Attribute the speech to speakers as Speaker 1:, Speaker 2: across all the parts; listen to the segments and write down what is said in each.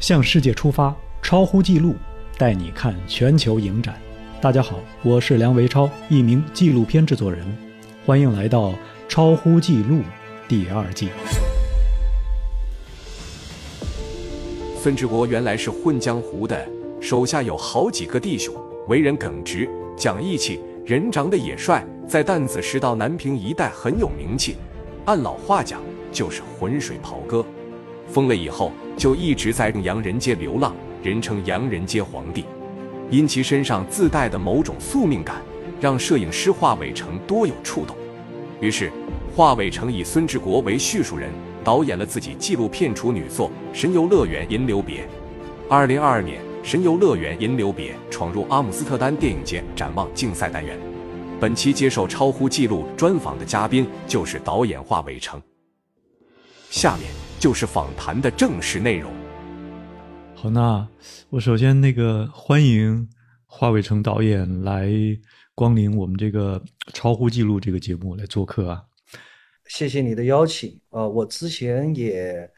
Speaker 1: 向世界出发，超乎纪录，带你看全球影展。大家好，我是梁维超，一名纪录片制作人，欢迎来到《超乎纪录》第二季。
Speaker 2: 孙志国原来是混江湖的，手下有好几个弟兄，为人耿直、讲义气，人长得也帅，在担子石到南平一带很有名气。按老话讲，就是浑水袍哥。疯了以后，就一直在洋人街流浪，人称洋人街皇帝。因其身上自带的某种宿命感，让摄影师华伟成多有触动。于是，华伟成以孙志国为叙述人，导演了自己纪录片处女作《神游乐园银留别》。二零二二年，《神游乐园银留别》闯入阿姆斯特丹电影节展望竞赛单元。本期接受超乎纪录专访的嘉宾就是导演华伟成。下面。就是访谈的正式内容。
Speaker 1: 好，那我首先那个欢迎华伟成导演来光临我们这个超乎记录这个节目来做客啊。
Speaker 3: 谢谢你的邀请啊，我之前也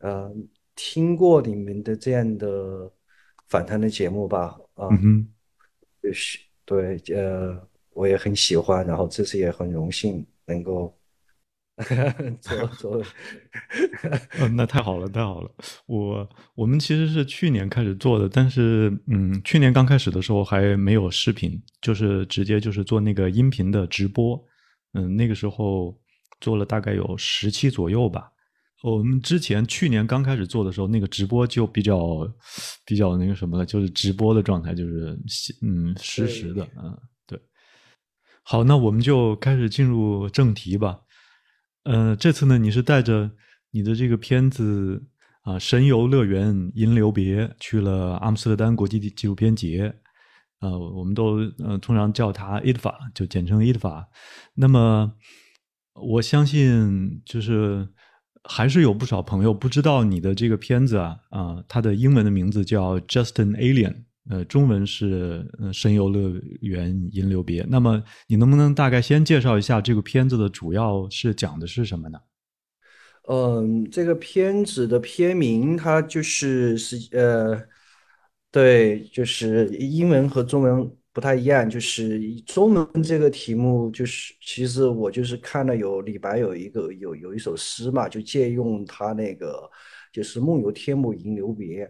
Speaker 3: 呃听过你们的这样的访谈的节目吧啊，就是对呃我也很喜欢，然后这次也很荣幸能够。做做，
Speaker 1: 嗯，那太好了，太好了。我我们其实是去年开始做的，但是嗯，去年刚开始的时候还没有视频，就是直接就是做那个音频的直播。嗯，那个时候做了大概有十期左右吧。我们之前去年刚开始做的时候，那个直播就比较比较那个什么了，就是直播的状态，就是嗯实时的，嗯，对。好，那我们就开始进入正题吧。呃，这次呢，你是带着你的这个片子啊，《神游乐园银留别》去了阿姆斯特丹国际纪录片节，呃，我们都呃通常叫它 IDFA，就简称 IDFA。那么，我相信就是还是有不少朋友不知道你的这个片子啊啊，它的英文的名字叫 Just an Alien。呃，中文是《神游乐园吟留别》。那么，你能不能大概先介绍一下这个片子的主要是讲的是什么呢？
Speaker 3: 嗯，这个片子的片名它就是是呃，对，就是英文和中文不太一样。就是中文这个题目，就是其实我就是看了有李白有一个有有一首诗嘛，就借用他那个就是“梦游天姥吟留别”。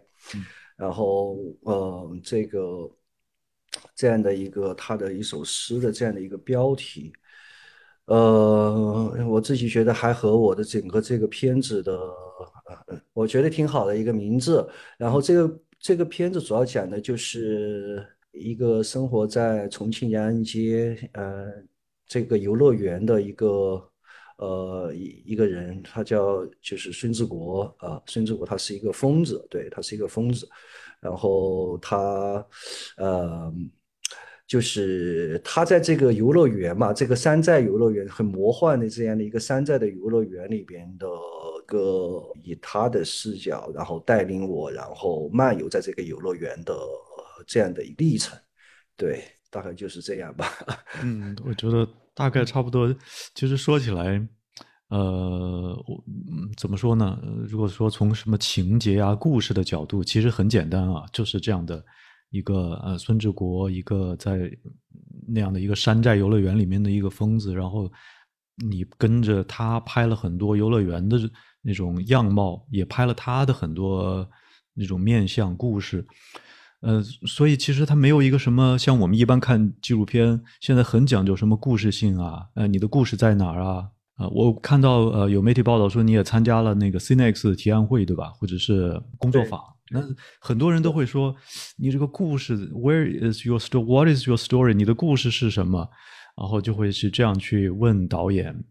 Speaker 3: 然后，呃，这个这样的一个他的一首诗的这样的一个标题，呃，我自己觉得还和我的整个这个片子的，呃，我觉得挺好的一个名字。然后，这个这个片子主要讲的就是一个生活在重庆延安街，呃，这个游乐园的一个。呃，一一个人，他叫就是孙志国啊，孙志国他是一个疯子，对他是一个疯子，然后他呃，就是他在这个游乐园嘛，这个山寨游乐园很魔幻的这样的一个山寨的游乐园里边的个，以他的视角，然后带领我，然后漫游在这个游乐园的这样的历程，对，大概就是这样吧。
Speaker 1: 嗯，我觉得。大概差不多，其实说起来，呃，我怎么说呢？如果说从什么情节啊、故事的角度，其实很简单啊，就是这样的一个呃，孙志国一个在那样的一个山寨游乐园里面的一个疯子，然后你跟着他拍了很多游乐园的那种样貌，也拍了他的很多那种面相故事。呃，所以其实它没有一个什么像我们一般看纪录片，现在很讲究什么故事性啊，呃，你的故事在哪儿啊？啊，我看到呃有媒体报道说你也参加了那个 CineX 提案会，对吧？或者是工作坊，那很多人都会说你这个故事，Where is your story？What is your story？你的故事是什么？然后就会是这样去问导演。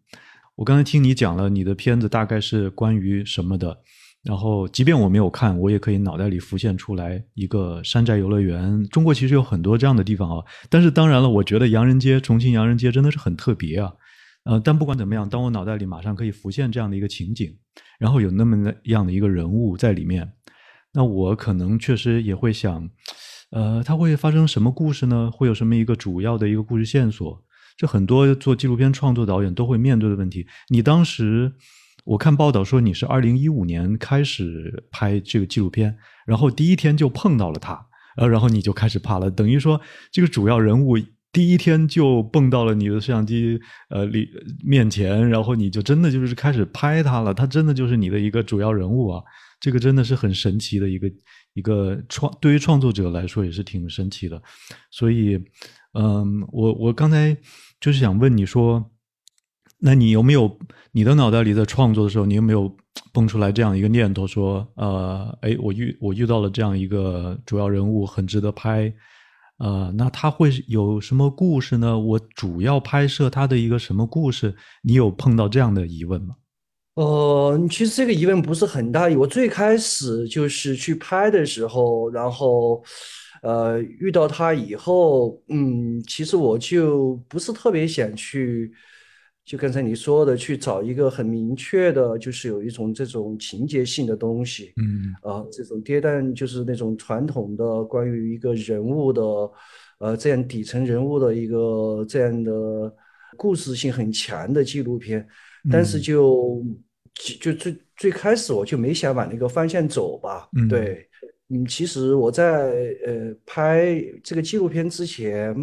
Speaker 1: 我刚才听你讲了你的片子大概是关于什么的。然后，即便我没有看，我也可以脑袋里浮现出来一个山寨游乐园。中国其实有很多这样的地方啊，但是当然了，我觉得洋人街、重庆洋人街真的是很特别啊。呃，但不管怎么样，当我脑袋里马上可以浮现这样的一个情景，然后有那么样的一个人物在里面，那我可能确实也会想，呃，它会发生什么故事呢？会有什么一个主要的一个故事线索？这很多做纪录片创作导演都会面对的问题。你当时。我看报道说你是二零一五年开始拍这个纪录片，然后第一天就碰到了他，呃，然后你就开始拍了，等于说这个主要人物第一天就蹦到了你的摄像机呃里面前，然后你就真的就是开始拍他了，他真的就是你的一个主要人物啊，这个真的是很神奇的一个一个创，对于创作者来说也是挺神奇的，所以，嗯，我我刚才就是想问你说，那你有没有你的脑袋里在创作的时候，你有没有蹦出来这样一个念头，说，呃，哎，我遇我遇到了这样一个主要人物，很值得拍。呃，那他会有什么故事呢？我主要拍摄他的一个什么故事？你有碰到这样的疑问吗？
Speaker 3: 呃，其实这个疑问不是很大。我最开始就是去拍的时候，然后，呃，遇到他以后，嗯，其实我就不是特别想去。就刚才你说的，去找一个很明确的，就是有一种这种情节性的东西，
Speaker 1: 嗯。
Speaker 3: 啊，这种跌宕就是那种传统的关于一个人物的，呃，这样底层人物的一个这样的故事性很强的纪录片，但是。就就最最开始我就没想往那个方向走吧，对，嗯，其实我在呃拍这个纪录片之前。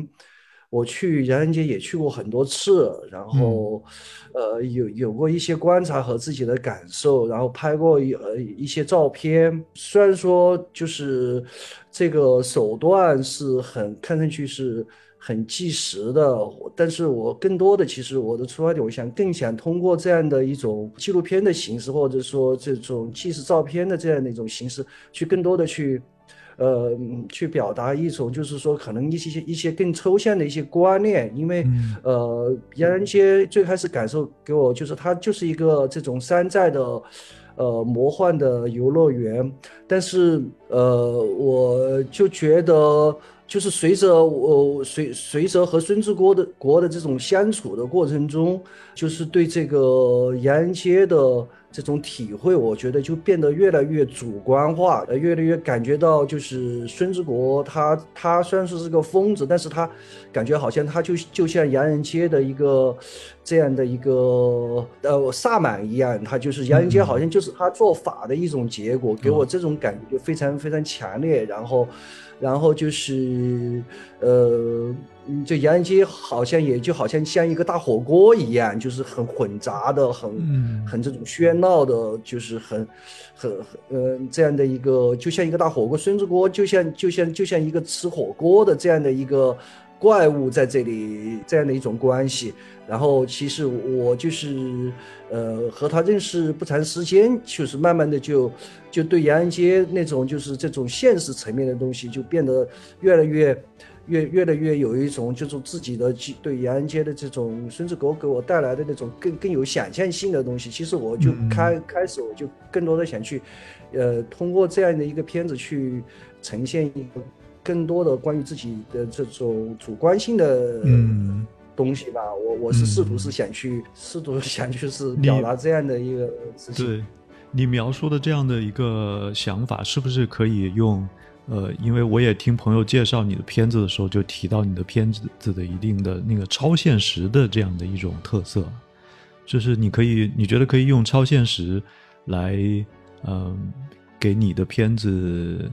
Speaker 3: 我去洋人街也去过很多次，然后，呃，有有过一些观察和自己的感受，然后拍过一呃一些照片。虽然说就是这个手段是很看上去是很纪实的，但是我更多的其实我的出发点，我想更想通过这样的一种纪录片的形式，或者说这种纪实照片的这样的一种形式，去更多的去。呃，去表达一种，就是说，可能一些一些更抽象的一些观念，因为，呃，洋人街最开始感受给我，就是它就是一个这种山寨的，呃，魔幻的游乐园，但是，呃，我就觉得，就是随着我随随着和孙志国的国的这种相处的过程中，就是对这个洋人街的。这种体会，我觉得就变得越来越主观化，呃，越来越感觉到就是孙志国他他虽然说是个疯子，但是他感觉好像他就就像洋人街的一个这样的一个呃萨满一样，他就是洋人街好像就是他做法的一种结果，给我这种感觉就非常非常强烈，然后。然后就是，呃，就洋人街好像也就好像像一个大火锅一样，就是很混杂的，很很这种喧闹的，就是很很很呃这样的一个，就像一个大火锅，孙子锅就像就像就像一个吃火锅的这样的一个。怪物在这里这样的一种关系，然后其实我就是，呃，和他认识不长时间，就是慢慢的就就对杨人街那种就是这种现实层面的东西，就变得越来越越越来越有一种就是自己的对杨人街的这种孙子狗给我带来的那种更更有想象性的东西。其实我就开开始我就更多的想去，呃，通过这样的一个片子去呈现一个。更多的关于自己的这种主观性的东西吧，我我是试图是想去 试图想去是表达这样的一个事情。
Speaker 1: 对，你描述的这样的一个想法，是不是可以用？呃，因为我也听朋友介绍你的片子的时候，就提到你的片子的一定的那个超现实的这样的一种特色，就是你可以，你觉得可以用超现实来，嗯，给你的片子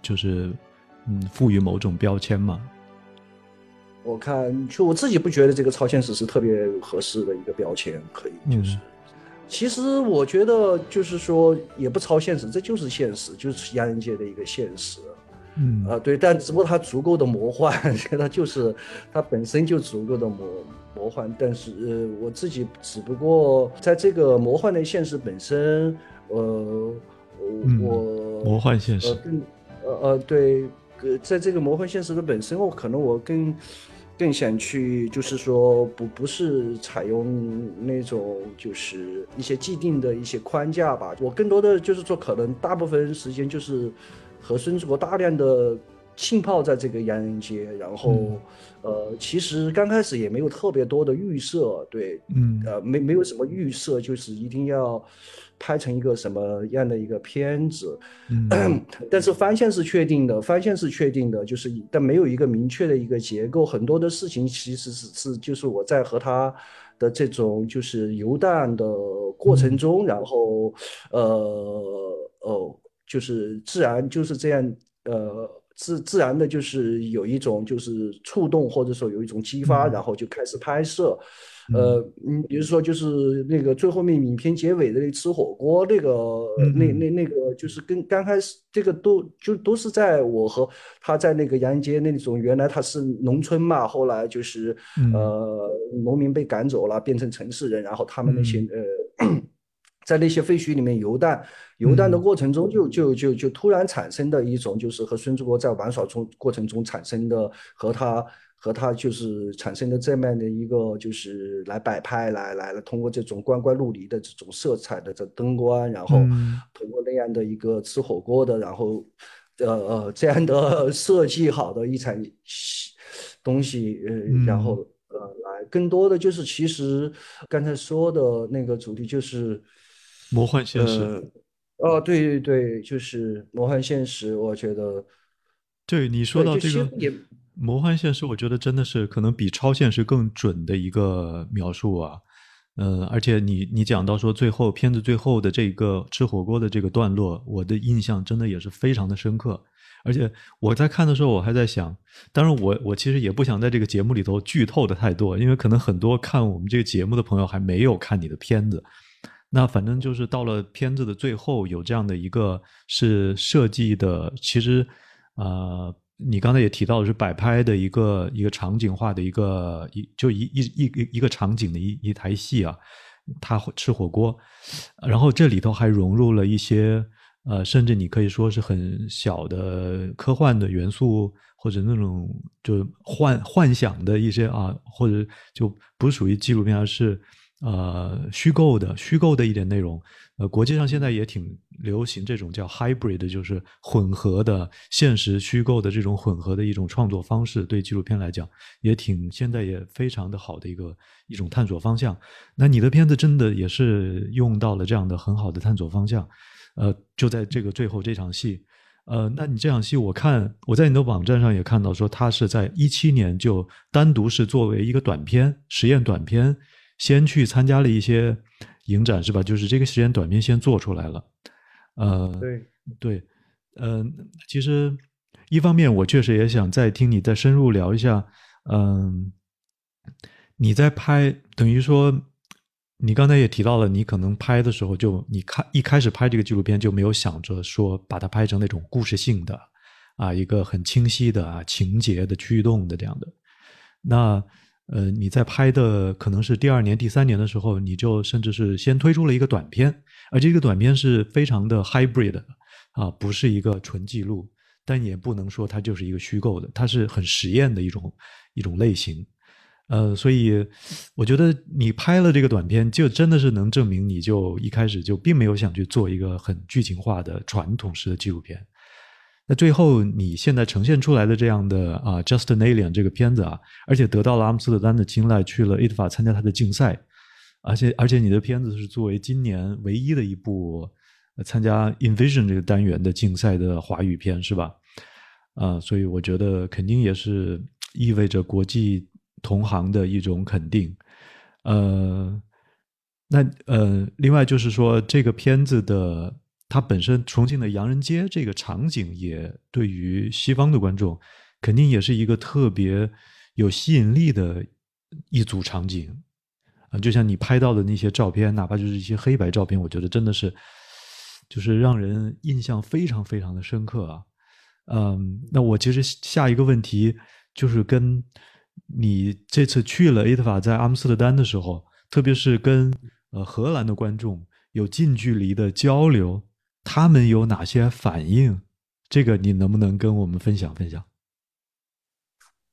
Speaker 1: 就是。嗯，赋予某种标签嘛？
Speaker 3: 我看，就我自己不觉得这个超现实是特别合适的一个标签，可以就是。其实我觉得就是说，也不超现实，这就是现实，就是洋人界的一个现实。
Speaker 1: 嗯
Speaker 3: 啊，对，但只不过它足够的魔幻，它 就是它本身就足够的魔魔幻。但是呃，我自己只不过在这个魔幻的现实本身，呃，我
Speaker 1: 魔幻现实，
Speaker 3: 呃呃，对。呃，在这个魔幻现实的本身，我可能我更更想去，就是说不不是采用那种就是一些既定的一些框架吧。我更多的就是说，可能大部分时间就是和孙志国大量的浸泡在这个洋人街，然后呃，其实刚开始也没有特别多的预设，对，
Speaker 1: 嗯，
Speaker 3: 呃，没没有什么预设，就是一定要。拍成一个什么样的一个片子？
Speaker 1: 嗯，
Speaker 3: 但是方向是确定的，方向是确定的，就是但没有一个明确的一个结构。很多的事情其实是是就是我在和他的这种就是游荡的过程中，然后呃哦，就是自然就是这样呃自自然的，就是有一种就是触动或者说有一种激发，然后就开始拍摄。呃，嗯，比如说就是那个最后面影片结尾的那吃火锅那个，那那那个就是跟刚开始这个都就都是在我和他在那个杨街那种原来他是农村嘛，后来就是呃农民被赶走了，变成城市人，然后他们那些呃在那些废墟里面游荡，游荡的过程中就就就就突然产生的一种就是和孙志国在玩耍中过程中产生的和他。和他就是产生的这么样的一个，就是来摆拍，来来了，通过这种光怪陆离的这种色彩的这灯光，然后通过那样的一个吃火锅的，然后呃呃这样的 设计好的一场东西，呃，然后呃来更多的就是其实刚才说的那个主题就是
Speaker 1: 魔幻现实。
Speaker 3: 哦，对对对，就是魔幻现实，我觉得。
Speaker 1: 对你说到这个。魔幻现实，我觉得真的是可能比超现实更准的一个描述啊。嗯，而且你你讲到说最后片子最后的这个吃火锅的这个段落，我的印象真的也是非常的深刻。而且我在看的时候，我还在想，当然我我其实也不想在这个节目里头剧透的太多，因为可能很多看我们这个节目的朋友还没有看你的片子。那反正就是到了片子的最后，有这样的一个是设计的，其实啊。你刚才也提到的是摆拍的一个一个场景化的一个一就一一一一个场景的一一台戏啊，他吃火锅，然后这里头还融入了一些呃，甚至你可以说是很小的科幻的元素，或者那种就幻幻想的一些啊，或者就不属于纪录片，而是呃虚构的虚构的一点内容。呃，国际上现在也挺流行这种叫 hybrid，就是混合的现实虚构的这种混合的一种创作方式。对纪录片来讲，也挺现在也非常的好的一个一种探索方向。那你的片子真的也是用到了这样的很好的探索方向。呃，就在这个最后这场戏，呃，那你这场戏，我看我在你的网站上也看到说，它是在一七年就单独是作为一个短片实验短片，先去参加了一些。影展是吧？就是这个时间短片先做出来了，呃，
Speaker 3: 对
Speaker 1: 对，嗯，其实一方面我确实也想再听你再深入聊一下，嗯，你在拍，等于说你刚才也提到了，你可能拍的时候就你看一开始拍这个纪录片就没有想着说把它拍成那种故事性的啊，一个很清晰的啊情节的驱动的这样的，那。呃，你在拍的可能是第二年、第三年的时候，你就甚至是先推出了一个短片，而这个短片是非常的 hybrid 啊，不是一个纯记录，但也不能说它就是一个虚构的，它是很实验的一种一种类型。呃，所以我觉得你拍了这个短片，就真的是能证明你就一开始就并没有想去做一个很剧情化的传统式的纪录片。那最后，你现在呈现出来的这样的啊，Just an Alien 这个片子啊，而且得到了阿姆斯特丹的青睐，去了 IDFA 参加他的竞赛，而且而且你的片子是作为今年唯一的一部参加 Invision 这个单元的竞赛的华语片，是吧？啊，所以我觉得肯定也是意味着国际同行的一种肯定。呃，那呃，另外就是说这个片子的。它本身重庆的洋人街这个场景，也对于西方的观众，肯定也是一个特别有吸引力的一组场景啊！就像你拍到的那些照片，哪怕就是一些黑白照片，我觉得真的是，就是让人印象非常非常的深刻啊！嗯，那我其实下一个问题就是跟你这次去了 a 特法在阿姆斯特丹的时候，特别是跟呃荷兰的观众有近距离的交流。他们有哪些反应？这个你能不能跟我们分享分享？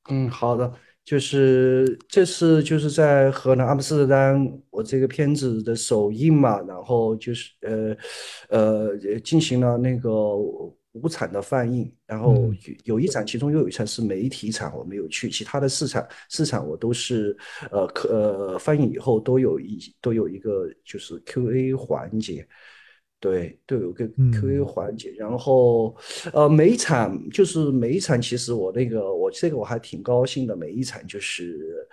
Speaker 3: 嗯，好的，就是这次就是在河南阿姆斯特丹，我这个片子的首映嘛，然后就是呃呃进行了那个五场的放映，然后有有一场，其中又有一场是媒体场，我没有去，其他的四场四场我都是呃可呃放映以后都有一都有一个就是 Q&A 环节。对，都有个 Q&A 环节，然后，呃，每一场就是每一场，其实我那个我这个我还挺高兴的，每一场就是，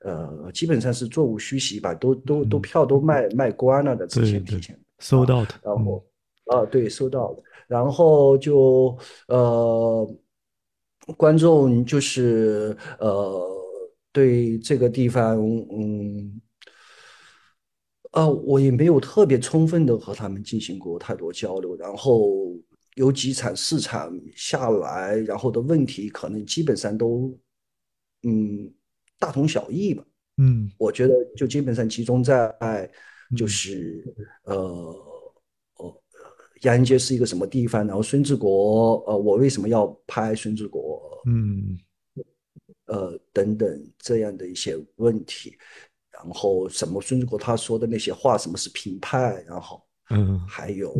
Speaker 3: 呃，基本上是座无虚席吧，都都都票都卖卖光了的，之前提前
Speaker 1: 收到的，
Speaker 3: 然后。啊，对，收到了，然后就呃，观众就是呃，对这个地方，嗯。呃，我也没有特别充分的和他们进行过太多交流，然后有几场市场下来，然后的问题可能基本上都，嗯，大同小异吧。
Speaker 1: 嗯，
Speaker 3: 我觉得就基本上集中在就是呃，呃，杨安街是一个什么地方，然后孙志国，呃，我为什么要拍孙志国？
Speaker 1: 嗯，
Speaker 3: 呃，等等这样的一些问题。然后什么孙志国他说的那些话，什么是评判？然后，
Speaker 1: 嗯，
Speaker 3: 还有，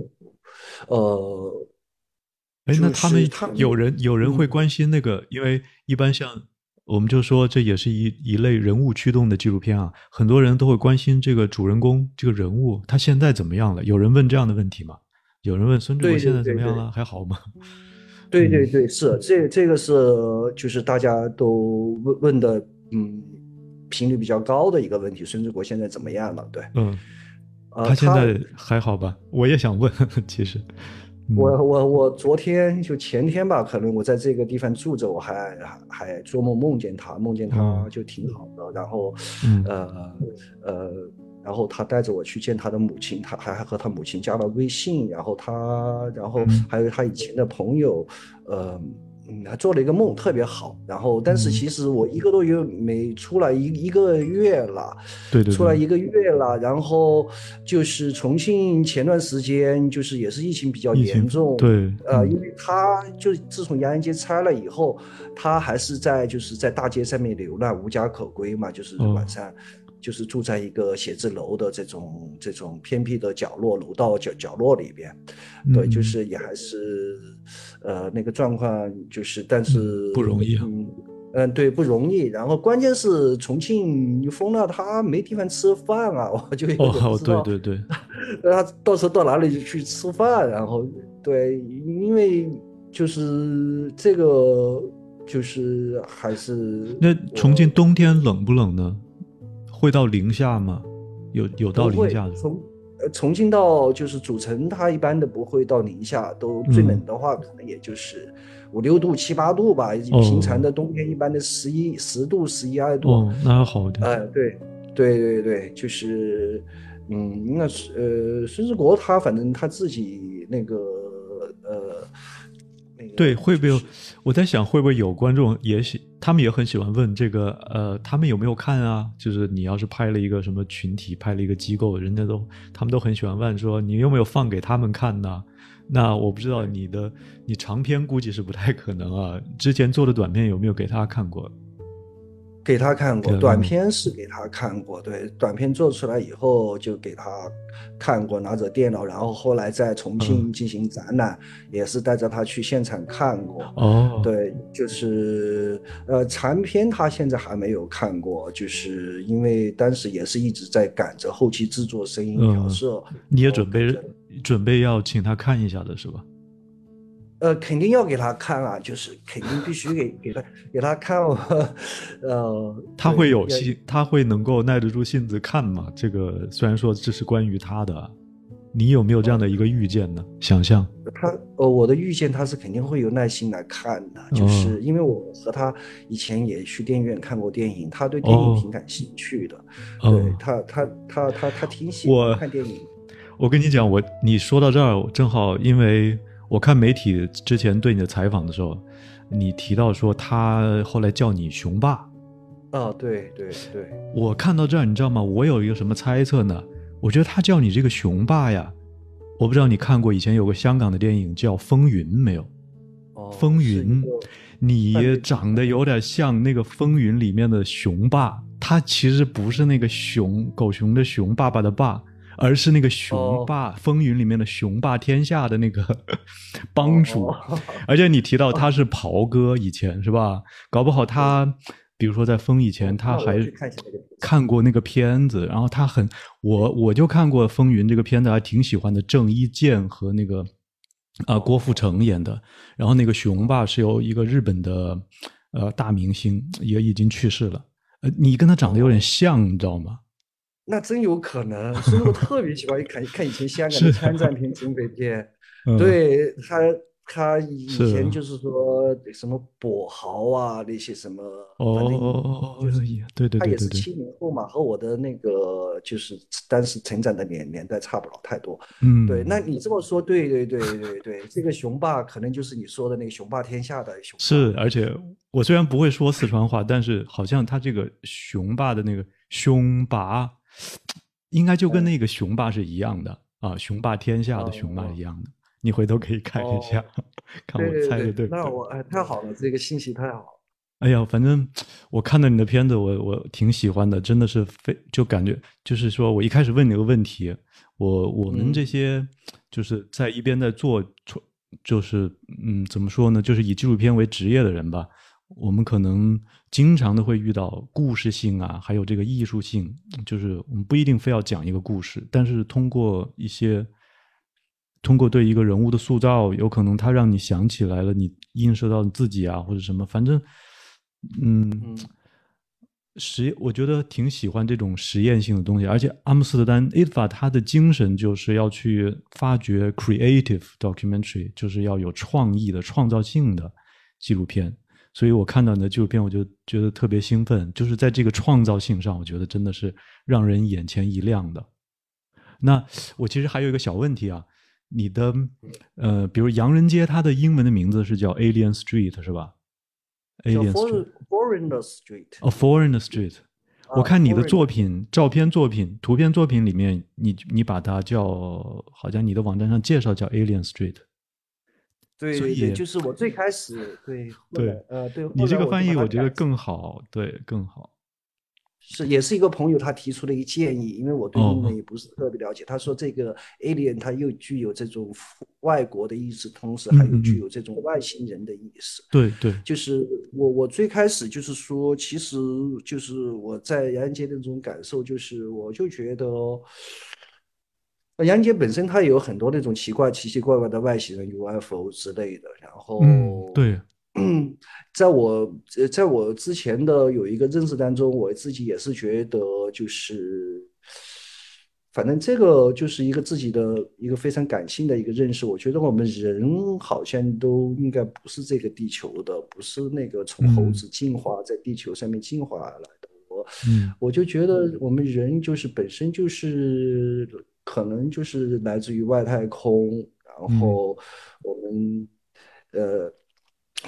Speaker 3: 呃，
Speaker 1: 哎，那他们有人有人会关心那个，因为一般像我们就说这也是一一类人物驱动的纪录片啊，很多人都会关心这个主人公这个人物他现在怎么样了？有人问这样的问题吗？有人问孙志国现在怎么样了？还好吗？
Speaker 3: 对对对，是这这个是就是大家都问问的，嗯。频率比较高的一个问题，孙志国现在怎么样了？对，
Speaker 1: 嗯，他现在还好吧？我也想问，其实，
Speaker 3: 我我我昨天就前天吧，可能我在这个地方住着，我还还做梦梦见他，梦见他就挺好的，然后，呃呃，然后他带着我去见他的母亲，他还还和他母亲加了微信，然后他，然后还有他以前的朋友，呃。嗯，还做了一个梦，特别好。然后，但是其实我一个多月没出来一一个月了，
Speaker 1: 对对，
Speaker 3: 出来一个月了。然后就是重庆前段时间就是也是疫情比较严重，
Speaker 1: 对，
Speaker 3: 呃，因为他就自从洋人街拆了以后，他还是在就是在大街上面流浪，无家可归嘛，就是晚上。就是住在一个写字楼的这种这种偏僻的角落楼道角角落里边，对，就是也还是，呃，那个状况就是，但是
Speaker 1: 不容易，
Speaker 3: 嗯嗯，对，不容易。然后关键是重庆封了，他没地方吃饭啊，我就
Speaker 1: 哦，对对对，
Speaker 3: 他到时候到哪里去吃饭？然后对，因为就是这个就是还是
Speaker 1: 那重庆冬天冷不冷呢？会到零下吗？有有到零下的。
Speaker 3: 从呃重庆到就是主城，它一般的不会到零下，都最冷的话可能也就是五六度、七八度吧。平常的冬天一般的十一十度、十一二度。
Speaker 1: 哦，那还好点。
Speaker 3: 哎，对，对对对，就是嗯，那是呃，孙志国他反正他自己那个呃。
Speaker 1: 对，会不会？我在想，会不会有观众也喜，他们也很喜欢问这个，呃，他们有没有看啊？就是你要是拍了一个什么群体，拍了一个机构，人家都，他们都很喜欢问说，你有没有放给他们看呢？那我不知道你的，你长篇估计是不太可能啊。之前做的短片有没有给他看过？
Speaker 3: 给他看过短片是给他看过，对短片做出来以后就给他看过，拿着电脑，然后后来在重庆进行展览，也是带着他去现场看过。
Speaker 1: 哦，
Speaker 3: 对，就是呃长片他现在还没有看过，就是因为当时也是一直在赶着后期制作、声音调色。
Speaker 1: 你也准备准备要请他看一下的是吧？
Speaker 3: 呃，肯定要给他看啊，就是肯定必须给给他给他看哦 呃，
Speaker 1: 他会有心，他会能够耐得住性子看吗？这个虽然说这是关于他的，你有没有这样的一个预见呢？想象
Speaker 3: 他，呃，我的预见他是肯定会有耐心来看的，就是因为我和他以前也去电影院看过电影，他对电影挺感兴趣的，对他，他他他他挺喜欢看电影。
Speaker 1: 我跟你讲，我你说到这儿，正好因为。我看媒体之前对你的采访的时候，你提到说他后来叫你熊爸，
Speaker 3: 啊，对对对，
Speaker 1: 我看到这儿，你知道吗？我有一个什么猜测呢？我觉得他叫你这个熊爸呀，我不知道你看过以前有个香港的电影叫《风云》没有？
Speaker 3: 哦，
Speaker 1: 风云，你长得有点像那个《风云》里面的熊爸，他其实不是那个熊狗熊的熊，爸爸的爸。而是那个雄霸风云里面的雄霸天下的那个帮主，而且你提到他是袍哥，以前是吧？搞不好他，比如说在风以前，他还看过那个片子，然后他很我我就看过风云这个片子，还挺喜欢的。郑伊健和那个啊郭富城演的，然后那个雄霸是由一个日本的呃大明星，也已经去世了。呃，你跟他长得有点像，你知道吗？
Speaker 3: 那真有可能，所以我特别喜欢看看以前香港的枪战片、警匪片，对他。他以前就是说什么跛豪啊那些什么，
Speaker 1: 哦，对对对，
Speaker 3: 他也是七零后嘛，和我的那个就是当时成长的年年代差不了太多。
Speaker 1: 嗯，
Speaker 3: 对，那你这么说，对对对对对，这个雄霸可能就是你说的那个雄霸天下的雄。
Speaker 1: 是，而且我虽然不会说四川话，但是好像他这个雄霸的那个雄霸，应该就跟那个雄霸是一样的啊，雄霸天下的雄霸一样的。你回头可以看一下，看我猜的对不
Speaker 3: 对？那我哎，太好了，这个信息太好了。
Speaker 1: 哎呀，反正我看到你的片子，我我挺喜欢的，真的是非就感觉就是说我一开始问你个问题，我我们这些就是在一边在做，就是嗯，怎么说呢？就是以纪录片为职业的人吧，我们可能经常的会遇到故事性啊，还有这个艺术性，就是我们不一定非要讲一个故事，但是通过一些。通过对一个人物的塑造，有可能他让你想起来了，你映射到你自己啊，或者什么，反正，嗯，实我觉得挺喜欢这种实验性的东西。而且阿姆斯特丹 IDFA 它的精神就是要去发掘 creative documentary，就是要有创意的、创造性的纪录片。所以我看到你的纪录片，我就觉得特别兴奋，就是在这个创造性上，我觉得真的是让人眼前一亮的。那我其实还有一个小问题啊。你的呃，比如洋人街，它的英文的名字是叫 Alien Street，是吧
Speaker 3: ？Alien Street，Foreigner Street。
Speaker 1: 哦，Foreigner Street。我看你的作品、照片作品、图片作品里面，你你把它叫，好像你的网站上介绍叫 Alien Street。
Speaker 3: 对对，就是我最开始对
Speaker 1: 对
Speaker 3: 呃对。
Speaker 1: 你这个翻译我觉得更好，对更好。
Speaker 3: 是，也是一个朋友他提出的一个建议，因为我对英文也不是特别了解。他说这个 alien 它又具有这种外国的意思，同时还有具有这种外星人的意思。
Speaker 1: 对对，
Speaker 3: 就是我我最开始就是说，其实就是我在杨人街的这种感受，就是我就觉得，杨杰本身它有很多那种奇怪、奇奇怪怪的外星人 UFO 之类的，然后
Speaker 1: 对。
Speaker 3: 嗯，在我呃，在我之前的有一个认识当中，我自己也是觉得，就是反正这个就是一个自己的一个非常感性的一个认识。我觉得我们人好像都应该不是这个地球的，不是那个从猴子进化在地球上面进化而来的。我我就觉得我们人就是本身就是可能就是来自于外太空，然后我们呃。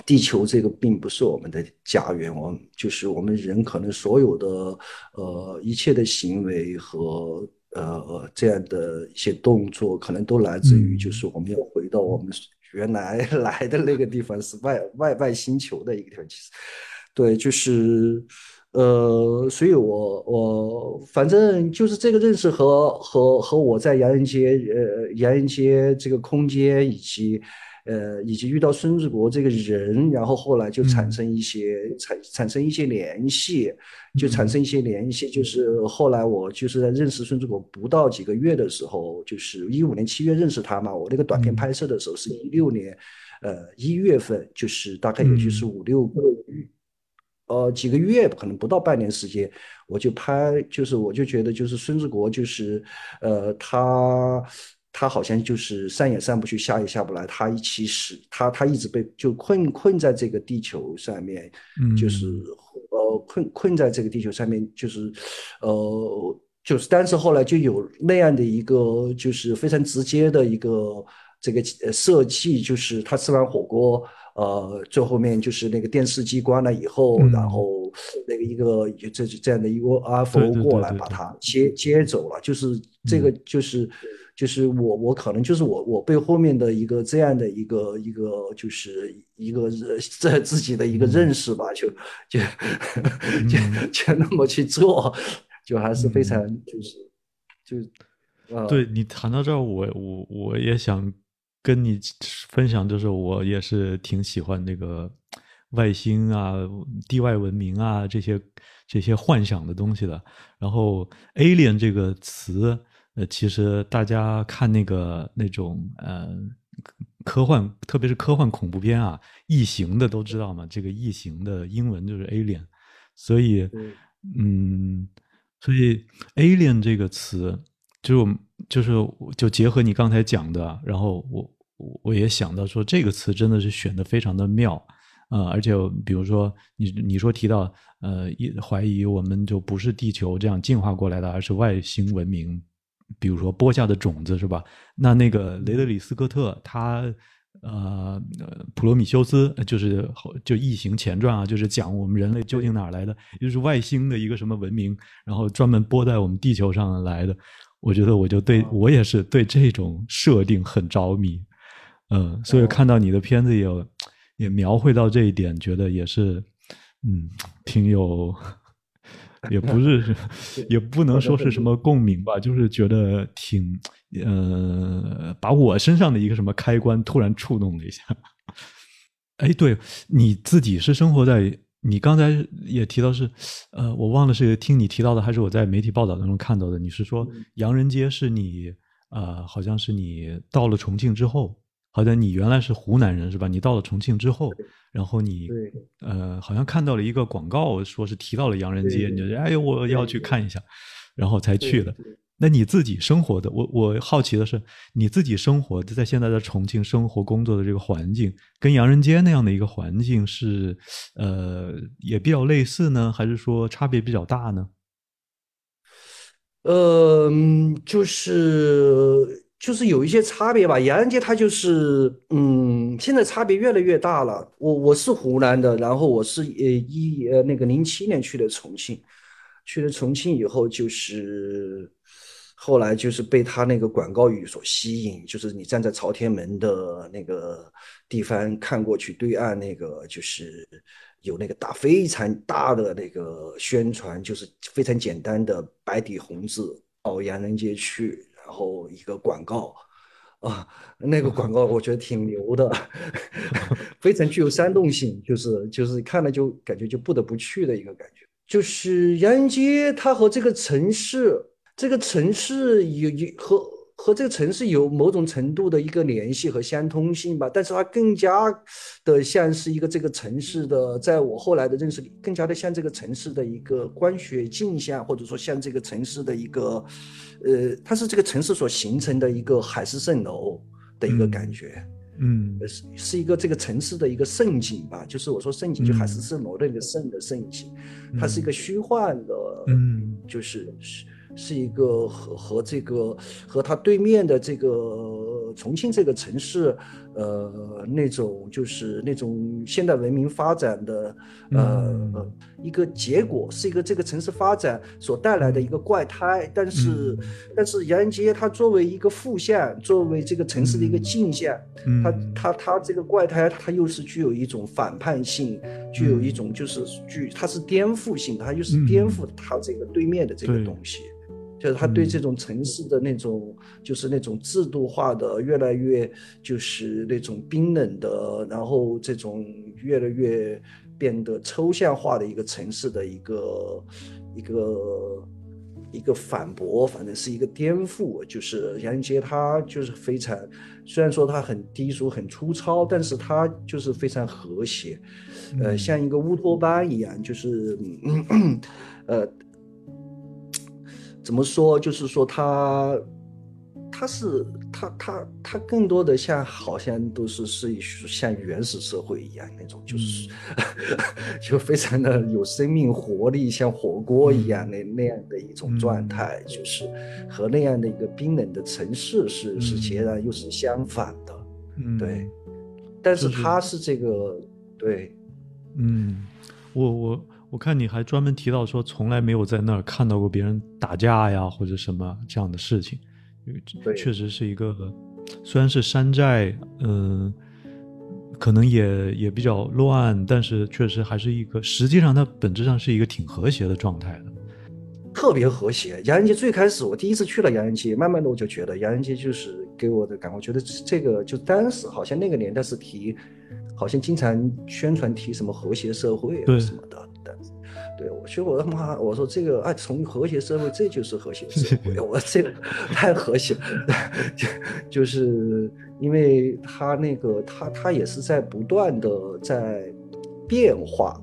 Speaker 3: 地球这个并不是我们的家园，我们就是我们人可能所有的呃一切的行为和呃这样的一些动作，可能都来自于就是我们要回到我们原来 来的那个地方，是外外外星球的一个地方。其实，对，就是呃，所以我我反正就是这个认识和和和我在洋人街呃洋人街这个空间以及。呃，以及遇到孙志国这个人，然后后来就产生一些产产生一些联系，就产生一些联系。就是后来我就是在认识孙志国不到几个月的时候，就是一五年七月认识他嘛。我那个短片拍摄的时候是一六年，呃一月份，就是大概也就是五六个月，呃几个月可能不到半年时间，我就拍，就是我就觉得就是孙志国就是，呃他。他好像就是上也上不去，下也下不来。他一其实他他一直被就困困在这个地球上面，就是呃困困在这个地球上面，就是呃就是，但是后来就有那样的一个就是非常直接的一个这个设计，就是他吃完火锅，呃最后面就是那个电视机关了以后，然后那个一个这这样的一个阿佛过来把他接接走了，就是这个就是。就是我，我可能就是我，我被后面的一个这样的一个一个，就是一个在自己的一个认识吧，就就就 就那么去做，就还是非常就是就
Speaker 1: 对你谈到这儿，我我我也想跟你分享，就是我也是挺喜欢那个外星啊、地外文明啊这些这些幻想的东西的。然后 “alien” 这个词。呃，其实大家看那个那种呃科幻，特别是科幻恐怖片啊，异形的都知道嘛。这个异形的英文就是 alien，所以嗯，所以 “alien” 这个词，就就是就结合你刚才讲的，然后我我我也想到说，这个词真的是选的非常的妙呃、而且比如说你你说提到呃，一怀疑我们就不是地球这样进化过来的，而是外星文明，比如说播下的种子是吧？那那个雷德里·斯科特他。呃，呃普罗米修斯呃就是就《异形前传》啊，就是讲我们人类究竟哪儿来的，就是外星的一个什么文明，然后专门播在我们地球上来的。我觉得我就对我也是对这种设定很着迷，嗯，所以看到你的片子也有也描绘到这一点，觉得也是嗯挺有，也不是 也不能说是什么共鸣吧，就是觉得挺呃把我身上的一个什么开关突然触动了一下。哎，对，你自己是生活在你刚才也提到是，呃，我忘了是听你提到的，还是我在媒体报道当中看到的。你是说洋人街是你呃，好像是你到了重庆之后，好像你原来是湖南人是吧？你到了重庆之后，然后你呃，好像看到了一个广告，说是提到了洋人街，你就哎呦，我要去看一下，然后才去的。那你自己生活的，我我好奇的是，你自己生活的在现在的重庆生活工作的这个环境，跟洋人街那样的一个环境是，呃，也比较类似呢，还是说差别比较大呢？
Speaker 3: 呃，嗯就是就是有一些差别吧。洋人街它就是，嗯，现在差别越来越大了。我我是湖南的，然后我是呃一呃那个零七年去的重庆，去了重庆以后就是。后来就是被他那个广告语所吸引，就是你站在朝天门的那个地方看过去，对岸那个就是有那个大非常大的那个宣传，就是非常简单的白底红字到洋人街去，然后一个广告。啊，那个广告我觉得挺牛的，非常具有煽动性，就是就是看了就感觉就不得不去的一个感觉。就是洋人街，它和这个城市。这个城市有有和和这个城市有某种程度的一个联系和相通性吧，但是它更加的像是一个这个城市的，在我后来的认识里，更加的像这个城市的一个光学镜像，或者说像这个城市的一个，呃，它是这个城市所形成的一个海市蜃楼的一个感觉。
Speaker 1: 嗯
Speaker 3: 是是一个这个城市的一个盛景吧，就是我说盛景，就海市蜃楼的那个盛的盛景，它是一个虚幻的，
Speaker 1: 嗯，
Speaker 3: 就是是。一个和和这个和它对面的这个重庆这个城市，呃，那种就是那种现代文明发展的呃、
Speaker 1: 嗯、
Speaker 3: 一个结果，是一个这个城市发展所带来的一个怪胎。但是，
Speaker 1: 嗯、
Speaker 3: 但是洋人街它作为一个副线，作为这个城市的一个镜像，
Speaker 1: 嗯、
Speaker 3: 它它它这个怪胎，它又是具有一种反叛性，具有一种就是具它是颠覆性，它又是颠覆它这个对面的这个东西。就是他对这种城市的那种，就是那种制度化的，越来越就是那种冰冷的，然后这种越来越变得抽象化的一个城市的一个一个一个反驳，反正是一个颠覆。就是洋人街，它就是非常，虽然说他很低俗、很粗糙，但是他就是非常和谐，呃，像一个乌托邦一样，就是 呃。怎么说？就是说他，他是他他他更多的像好像都是是像原始社会一样那种，就是、嗯、就非常的有生命活力，像火锅一样那、嗯、那样的一种状态，嗯、就是和那样的一个冰冷的城市是、是截然又是相反的。
Speaker 1: 嗯，
Speaker 3: 对。但是他是这个对，
Speaker 1: 嗯，我我。我看你还专门提到说，从来没有在那儿看到过别人打架呀，或者什么这样的事情。确实是一个，虽然是山寨，嗯、呃，可能也也比较乱，但是确实还是一个，实际上它本质上是一个挺和谐的状态的，
Speaker 3: 特别和谐。洋人街最开始我第一次去了洋人街，慢慢的我就觉得洋人街就是给我的感觉，我觉得这个就当时好像那个年代是提，好像经常宣传提什么和谐社会啊什么的。对，我觉得我他妈，我说这个哎，从和谐社会，这就是和谐社会，我这个太和谐了，就就是因为他那个他他也是在不断的在变化，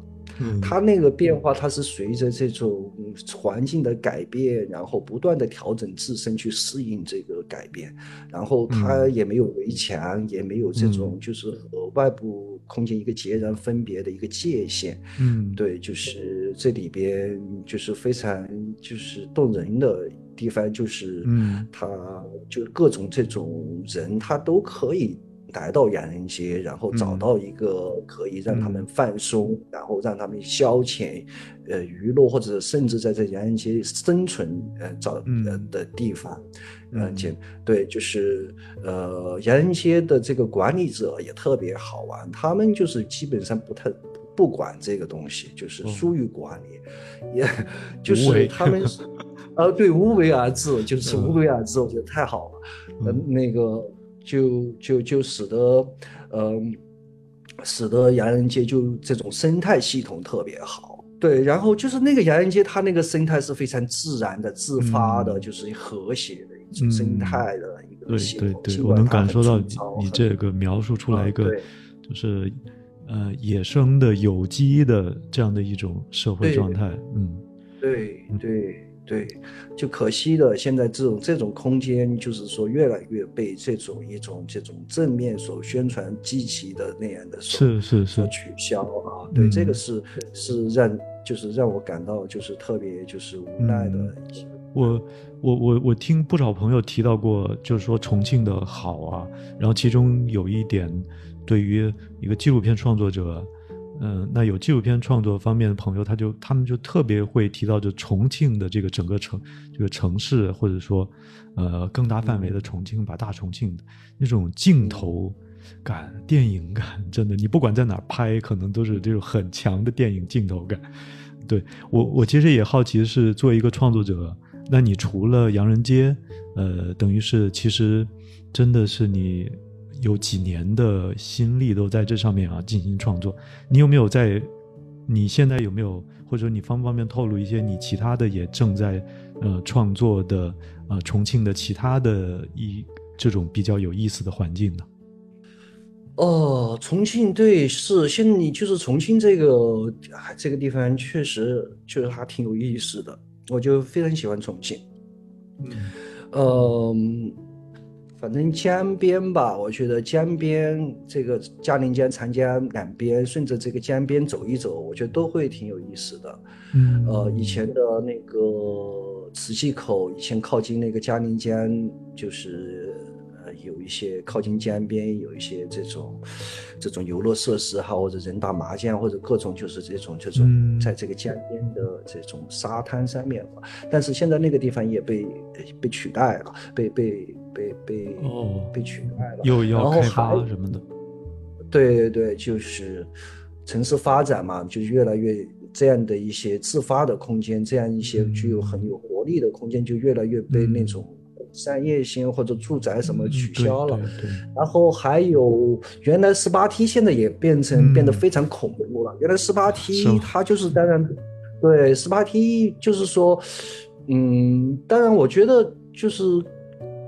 Speaker 3: 它那个变化，它是随着这种环境的改变，然后不断的调整自身去适应这个改变，然后它也没有围墙，也没有这种就是和外部空间一个截然分别的一个界限。
Speaker 1: 嗯，
Speaker 3: 对，就是这里边就是非常就是动人的地方，就是
Speaker 1: 嗯，
Speaker 3: 它就各种这种人，他都可以。来到洋人街，然后找到一个可以让他们放松，然后让他们消遣、呃娱乐，或者甚至在这洋人街生存呃找呃的地方，嗯，见对，就是呃洋人街的这个管理者也特别好玩，他们就是基本上不太不管这个东西，就是疏于管理，也就是他们 呃对无为而治，就是无为而治，我觉得太好了，嗯，那个。就就就使得，嗯，使得洋人街就这种生态系统特别好，对。然后就是那个洋人街，它那个生态是非常自然的、自发的，就是和谐的一种生态的一个系
Speaker 1: 统。对对对，我能感受到你你这个描述出来一个，就是呃野生的、有机的这样的一种社会状态。嗯，
Speaker 3: 对对。对，就可惜的，现在这种这种空间，就是说越来越被这种一种这种正面所宣传、积极的那样的
Speaker 1: 是是是
Speaker 3: 取消啊。对，这个是是让就是让我感到就是特别就是无奈的。
Speaker 1: 我我我我听不少朋友提到过，就是说重庆的好啊，然后其中有一点，对于一个纪录片创作者。嗯，那有纪录片创作方面的朋友，他就他们就特别会提到，就重庆的这个整个城这个城市，或者说，呃，更大范围的重庆吧大重庆的那种镜头感、电影感，真的，你不管在哪拍，可能都是这种很强的电影镜头感。对我，我其实也好奇的是，作为一个创作者，那你除了洋人街，呃，等于是其实真的是你。有几年的心力都在这上面啊进行创作，你有没有在？你现在有没有，或者你方不方便透露一些你其他的也正在呃创作的呃重庆的其他的一这种比较有意思的环境呢？
Speaker 3: 哦，重庆对是现在你就是重庆这个这个地方确实确实还挺有意思的，我就非常喜欢重庆。嗯，呃。反正江边吧，我觉得江边这个嘉陵江、长江两边，顺着这个江边走一走，我觉得都会挺有意思的。
Speaker 1: 嗯，
Speaker 3: 呃，以前的那个磁器口，以前靠近那个嘉陵江，就是呃有一些靠近江边，有一些这种这种游乐设施哈，或者人打麻将，或者各种就是这种这种在这个江边的这种沙滩上面嘛。但是现在那个地方也被被取代了，被被。被被
Speaker 1: 哦
Speaker 3: 被取代了，
Speaker 1: 又要开发什么的，
Speaker 3: 对对对，就是城市发展嘛，就越来越这样的一些自发的空间，这样一些具有很有活力的空间，就越来越被那种商业性或者住宅什么取消了。然后还有原来十八梯现在也变成变得非常恐怖了。原来十八梯它就是当然对十八梯就是说，嗯，当然我觉得就是。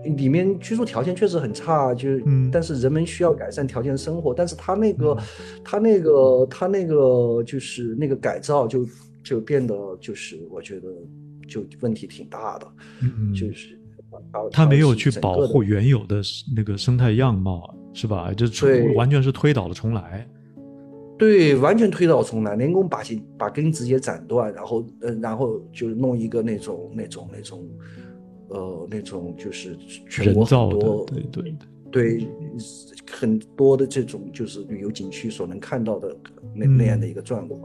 Speaker 3: 里面居住条件确实很差，就是，但是人们需要改善条件生活，但是他那个，他那个，他那个就是那个改造就就变得就是我觉得就问题挺大的，
Speaker 1: 嗯，
Speaker 3: 就是
Speaker 1: 他没有去保护原有的那个生态样貌，是吧？就完全是推倒了重来，
Speaker 3: 对，完全推倒重来，连工把把根直接斩断，然后呃，然后就弄一个那种那种那种。呃，那种就是全国很多，
Speaker 1: 对对
Speaker 3: 对，很多的这种就是旅游景区所能看到的那那样的一个状况，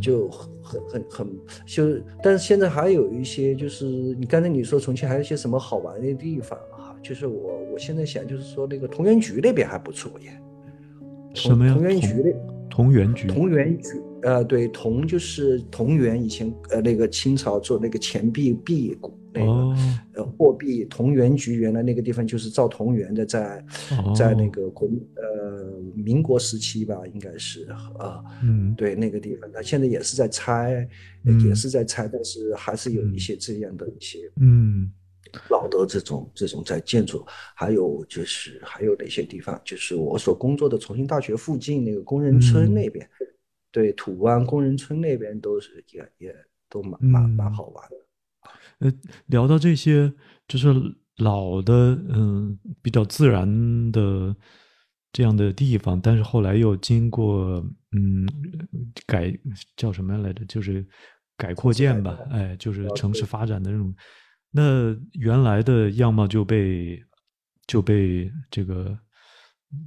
Speaker 3: 就很很很就，但是现在还有一些就是你刚才你说重庆还有一些什么好玩的地方哈，就是我我现在想就是说那个同源局那边还不错耶，
Speaker 1: 什么呀？
Speaker 3: 同源局那
Speaker 1: 同源局，
Speaker 3: 同源局，呃，对，同就是同源，以前呃那个清朝做那个钱币币。那个呃货币同源局原来那个地方就是造同源的，在在那个国呃民国时期吧，应该是啊，
Speaker 1: 嗯，
Speaker 3: 对那个地方，它现在也是在拆，也是在拆，但是还是有一些这样的一些
Speaker 1: 嗯。
Speaker 3: 老的这种这种在建筑，还有就是还有哪些地方，就是我所工作的重庆大学附近那个工人村那边。对土湾工人村那边都是也也都蛮蛮蛮好玩的。
Speaker 1: 呃，聊到这些，就是老的，嗯，比较自然的这样的地方，但是后来又经过，嗯，改叫什么来着？就是改扩建吧，哎，就是城市发展的那种，那原来的样貌就被就被这个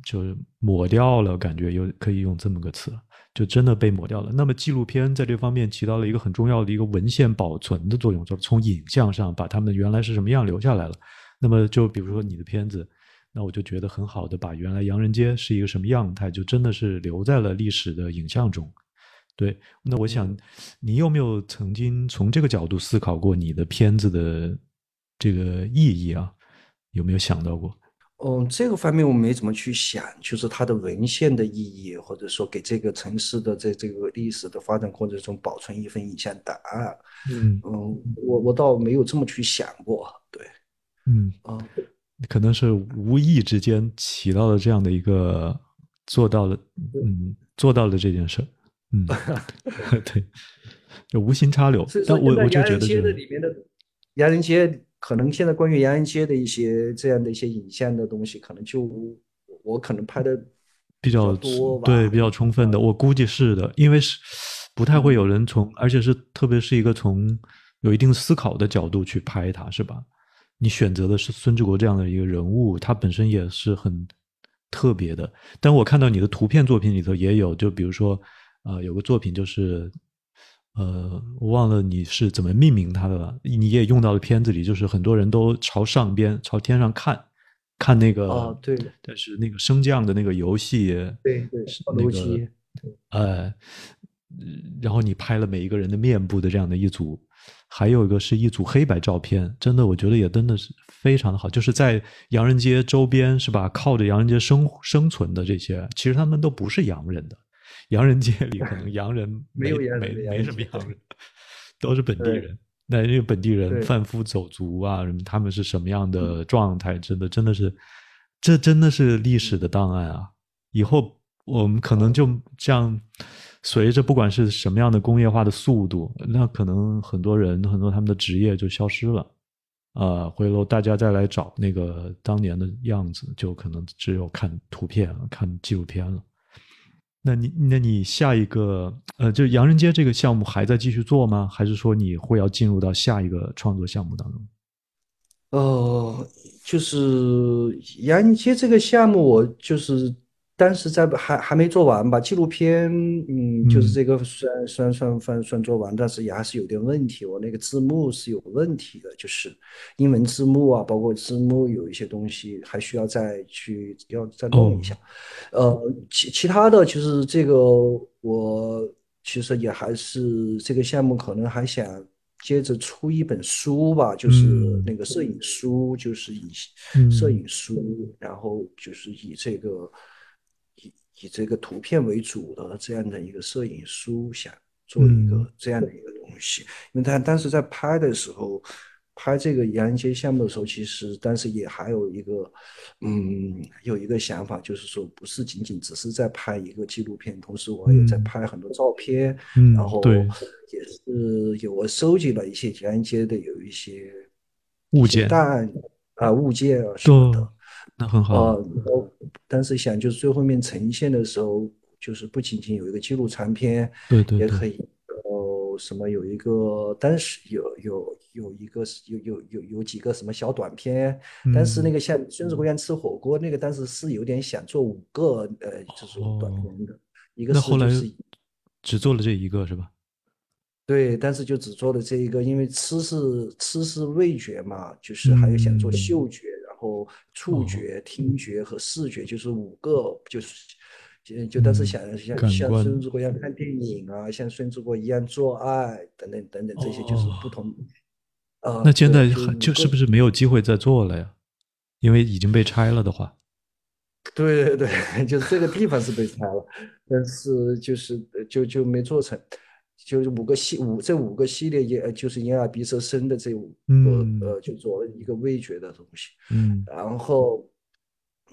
Speaker 1: 就是抹掉了，感觉有可以用这么个词。就真的被抹掉了。那么纪录片在这方面起到了一个很重要的一个文献保存的作用，就是从影像上把他们原来是什么样留下来了。那么就比如说你的片子，那我就觉得很好的把原来洋人街是一个什么样态，就真的是留在了历史的影像中。对，那我想你有没有曾经从这个角度思考过你的片子的这个意义啊？有没有想到过？
Speaker 3: 嗯，这个方面我没怎么去想，就是它的文献的意义，或者说给这个城市的在这个历史的发展过程中保存一份影像档案。
Speaker 1: 嗯
Speaker 3: 嗯，我我倒没有这么去想过。对，
Speaker 1: 嗯
Speaker 3: 啊，
Speaker 1: 可能是无意之间起到了这样的一个做到了，嗯，做到了这件事。嗯，对，就无心插柳。但我我就觉得是
Speaker 3: 里面的洋人街。可能现在关于延安街的一些这样的一些影像的东西，可能就我可能拍的
Speaker 1: 比较
Speaker 3: 多吧，
Speaker 1: 对，比较充分的。我估计是的，因为是不太会有人从，而且是特别是一个从有一定思考的角度去拍它，是吧？你选择的是孙志国这样的一个人物，他本身也是很特别的。但我看到你的图片作品里头也有，就比如说，呃，有个作品就是。呃，我忘了你是怎么命名它的了。你也用到了片子里，就是很多人都朝上边、朝天上看，看那个。
Speaker 3: 哦，对。
Speaker 1: 但是那个升降的那个游戏，
Speaker 3: 对对，
Speaker 1: 那个，呃，然后你拍了每一个人的面部的这样的一组，还有一个是一组黑白照片，真的，我觉得也真的是非常的好。就是在洋人街周边，是吧？靠着洋人街生生存的这些，其实他们都不是洋人的。洋人街里可能洋人 没
Speaker 3: 有
Speaker 1: 没没什么洋人，都是本地人。那那个本地人贩夫走卒啊，什么他们是什么样的状态？真的真的是，这真的是历史的档案啊！以后我们可能就这样，随着不管是什么样的工业化的速度，那可能很多人很多他们的职业就消失了。啊，回头大家再来找那个当年的样子，就可能只有看图片了，看纪录片了。那你那你下一个呃，就洋人街这个项目还在继续做吗？还是说你会要进入到下一个创作项目当中？
Speaker 3: 呃，就是洋人街这个项目，我就是。但是在还还没做完吧？纪录片，嗯，就是这个算算算算算做完，但是也还是有点问题。我那个字幕是有问题的，就是英文字幕啊，包括字幕有一些东西还需要再去要再弄一下。呃，其其他的就是这个，我其实也还是这个项目可能还想接着出一本书吧，就是那个摄影书，就是以摄影书，然后就是以这个。以以这个图片为主的这样的一个摄影书，想做一个这样的一个东西。因为他当时在拍的时候，拍这个洋人街项目的时候，其实当时也还有一个，嗯，有一个想法，就是说不是仅仅只是在拍一个纪录片，同时我也在拍很多照片，然后也是有我收集了一些洋人街的有一些
Speaker 1: 物件
Speaker 3: 啊物件啊什么的。
Speaker 1: 那很好
Speaker 3: 啊，但是想就是最后面呈现的时候，就是不仅仅有一个记录长片，
Speaker 1: 对对，
Speaker 3: 也可以哦，什么有一个当时有有有一个有有有有几个什么小短片，但是那个像孙子姑娘吃火锅那个当时是有点想做五个呃，就是短片的，一个是就是
Speaker 1: 只做了这一个是吧？
Speaker 3: 对，但是就只做了这一个，因为吃是吃是味觉嘛，就是还有想做嗅觉。然后触觉、听觉和视觉就是五个，就是就就但是想像像孙志国一样看电影啊，像孙志国一样做爱等等等等这些就是不同。呃，
Speaker 1: 那现在就是不是没有机会再做了呀？因为已经被拆了的话。
Speaker 3: 对对对，就是这个地方是被拆了，但是就是就就没做成。就是五个系五这五个系列也就是眼耳鼻舌身的这五个呃，就做了一个味觉的东西。
Speaker 1: 嗯，
Speaker 3: 然后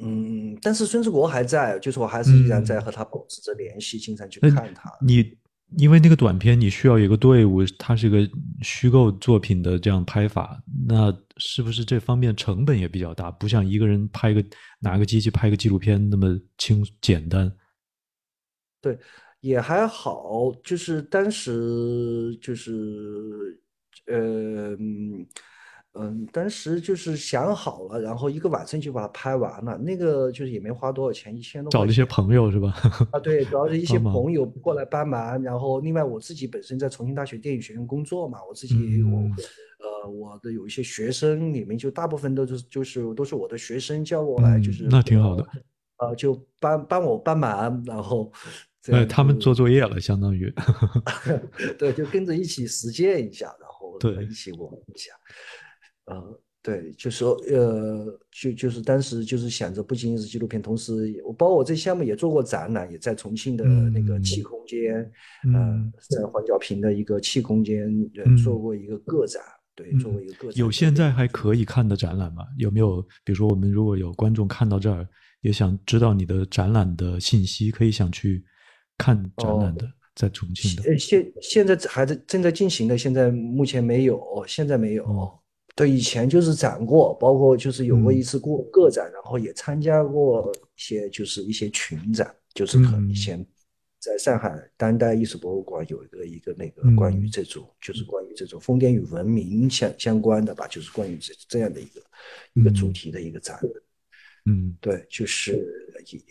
Speaker 3: 嗯，但是孙志国还在，就是我还是依然在和他保持着联系，经常去看他。
Speaker 1: 你因为那个短片，你需要一个队伍，它是一个虚构作品的这样拍法，那是不是这方面成本也比较大？不像一个人拍个拿个机器拍个纪录片那么轻简单。
Speaker 3: 对，也还好，就是当时就是呃。嗯，当时就是想好了，然后一个晚上就把它拍完了。那个就是也没花多少钱，一千多。
Speaker 1: 找了一些朋友是吧？
Speaker 3: 啊，对，主要是一些朋友过来帮忙。然后另外我自己本身在重庆大学电影学院工作嘛，我自己我呃我的有一些学生里面就大部分都是就是都是我的学生叫过来就是
Speaker 1: 那挺好的，
Speaker 3: 啊就帮帮我帮忙，然后
Speaker 1: 哎他们做作业了相当于，
Speaker 3: 对，就跟着一起实践一下，然后
Speaker 1: 对
Speaker 3: 一起玩一下。呃，对，就说呃，就就是当时就是想着，不仅仅是纪录片，同时我包括我这项目也做过展览，也在重庆的那个气空间，呃，在黄角坪的一个气空间做过一个个展，对，做过一个个展。
Speaker 1: 有现在还可以看的展览吗？有没有？比如说，我们如果有观众看到这儿，也想知道你的展览的信息，可以想去看展览的，在重庆的。
Speaker 3: 呃，现现在还在正在进行的，现在目前没有，现在没有。对，以前就是展过，包括就是有过一次过个展，然后也参加过一些就是一些群展，就是可能以前在上海当代艺术博物馆有一个一个那个关于这种就是关于这种疯癫与文明相相关的吧，就是关于这这样的一个一个主题的一个展。
Speaker 1: 嗯，
Speaker 3: 对，就是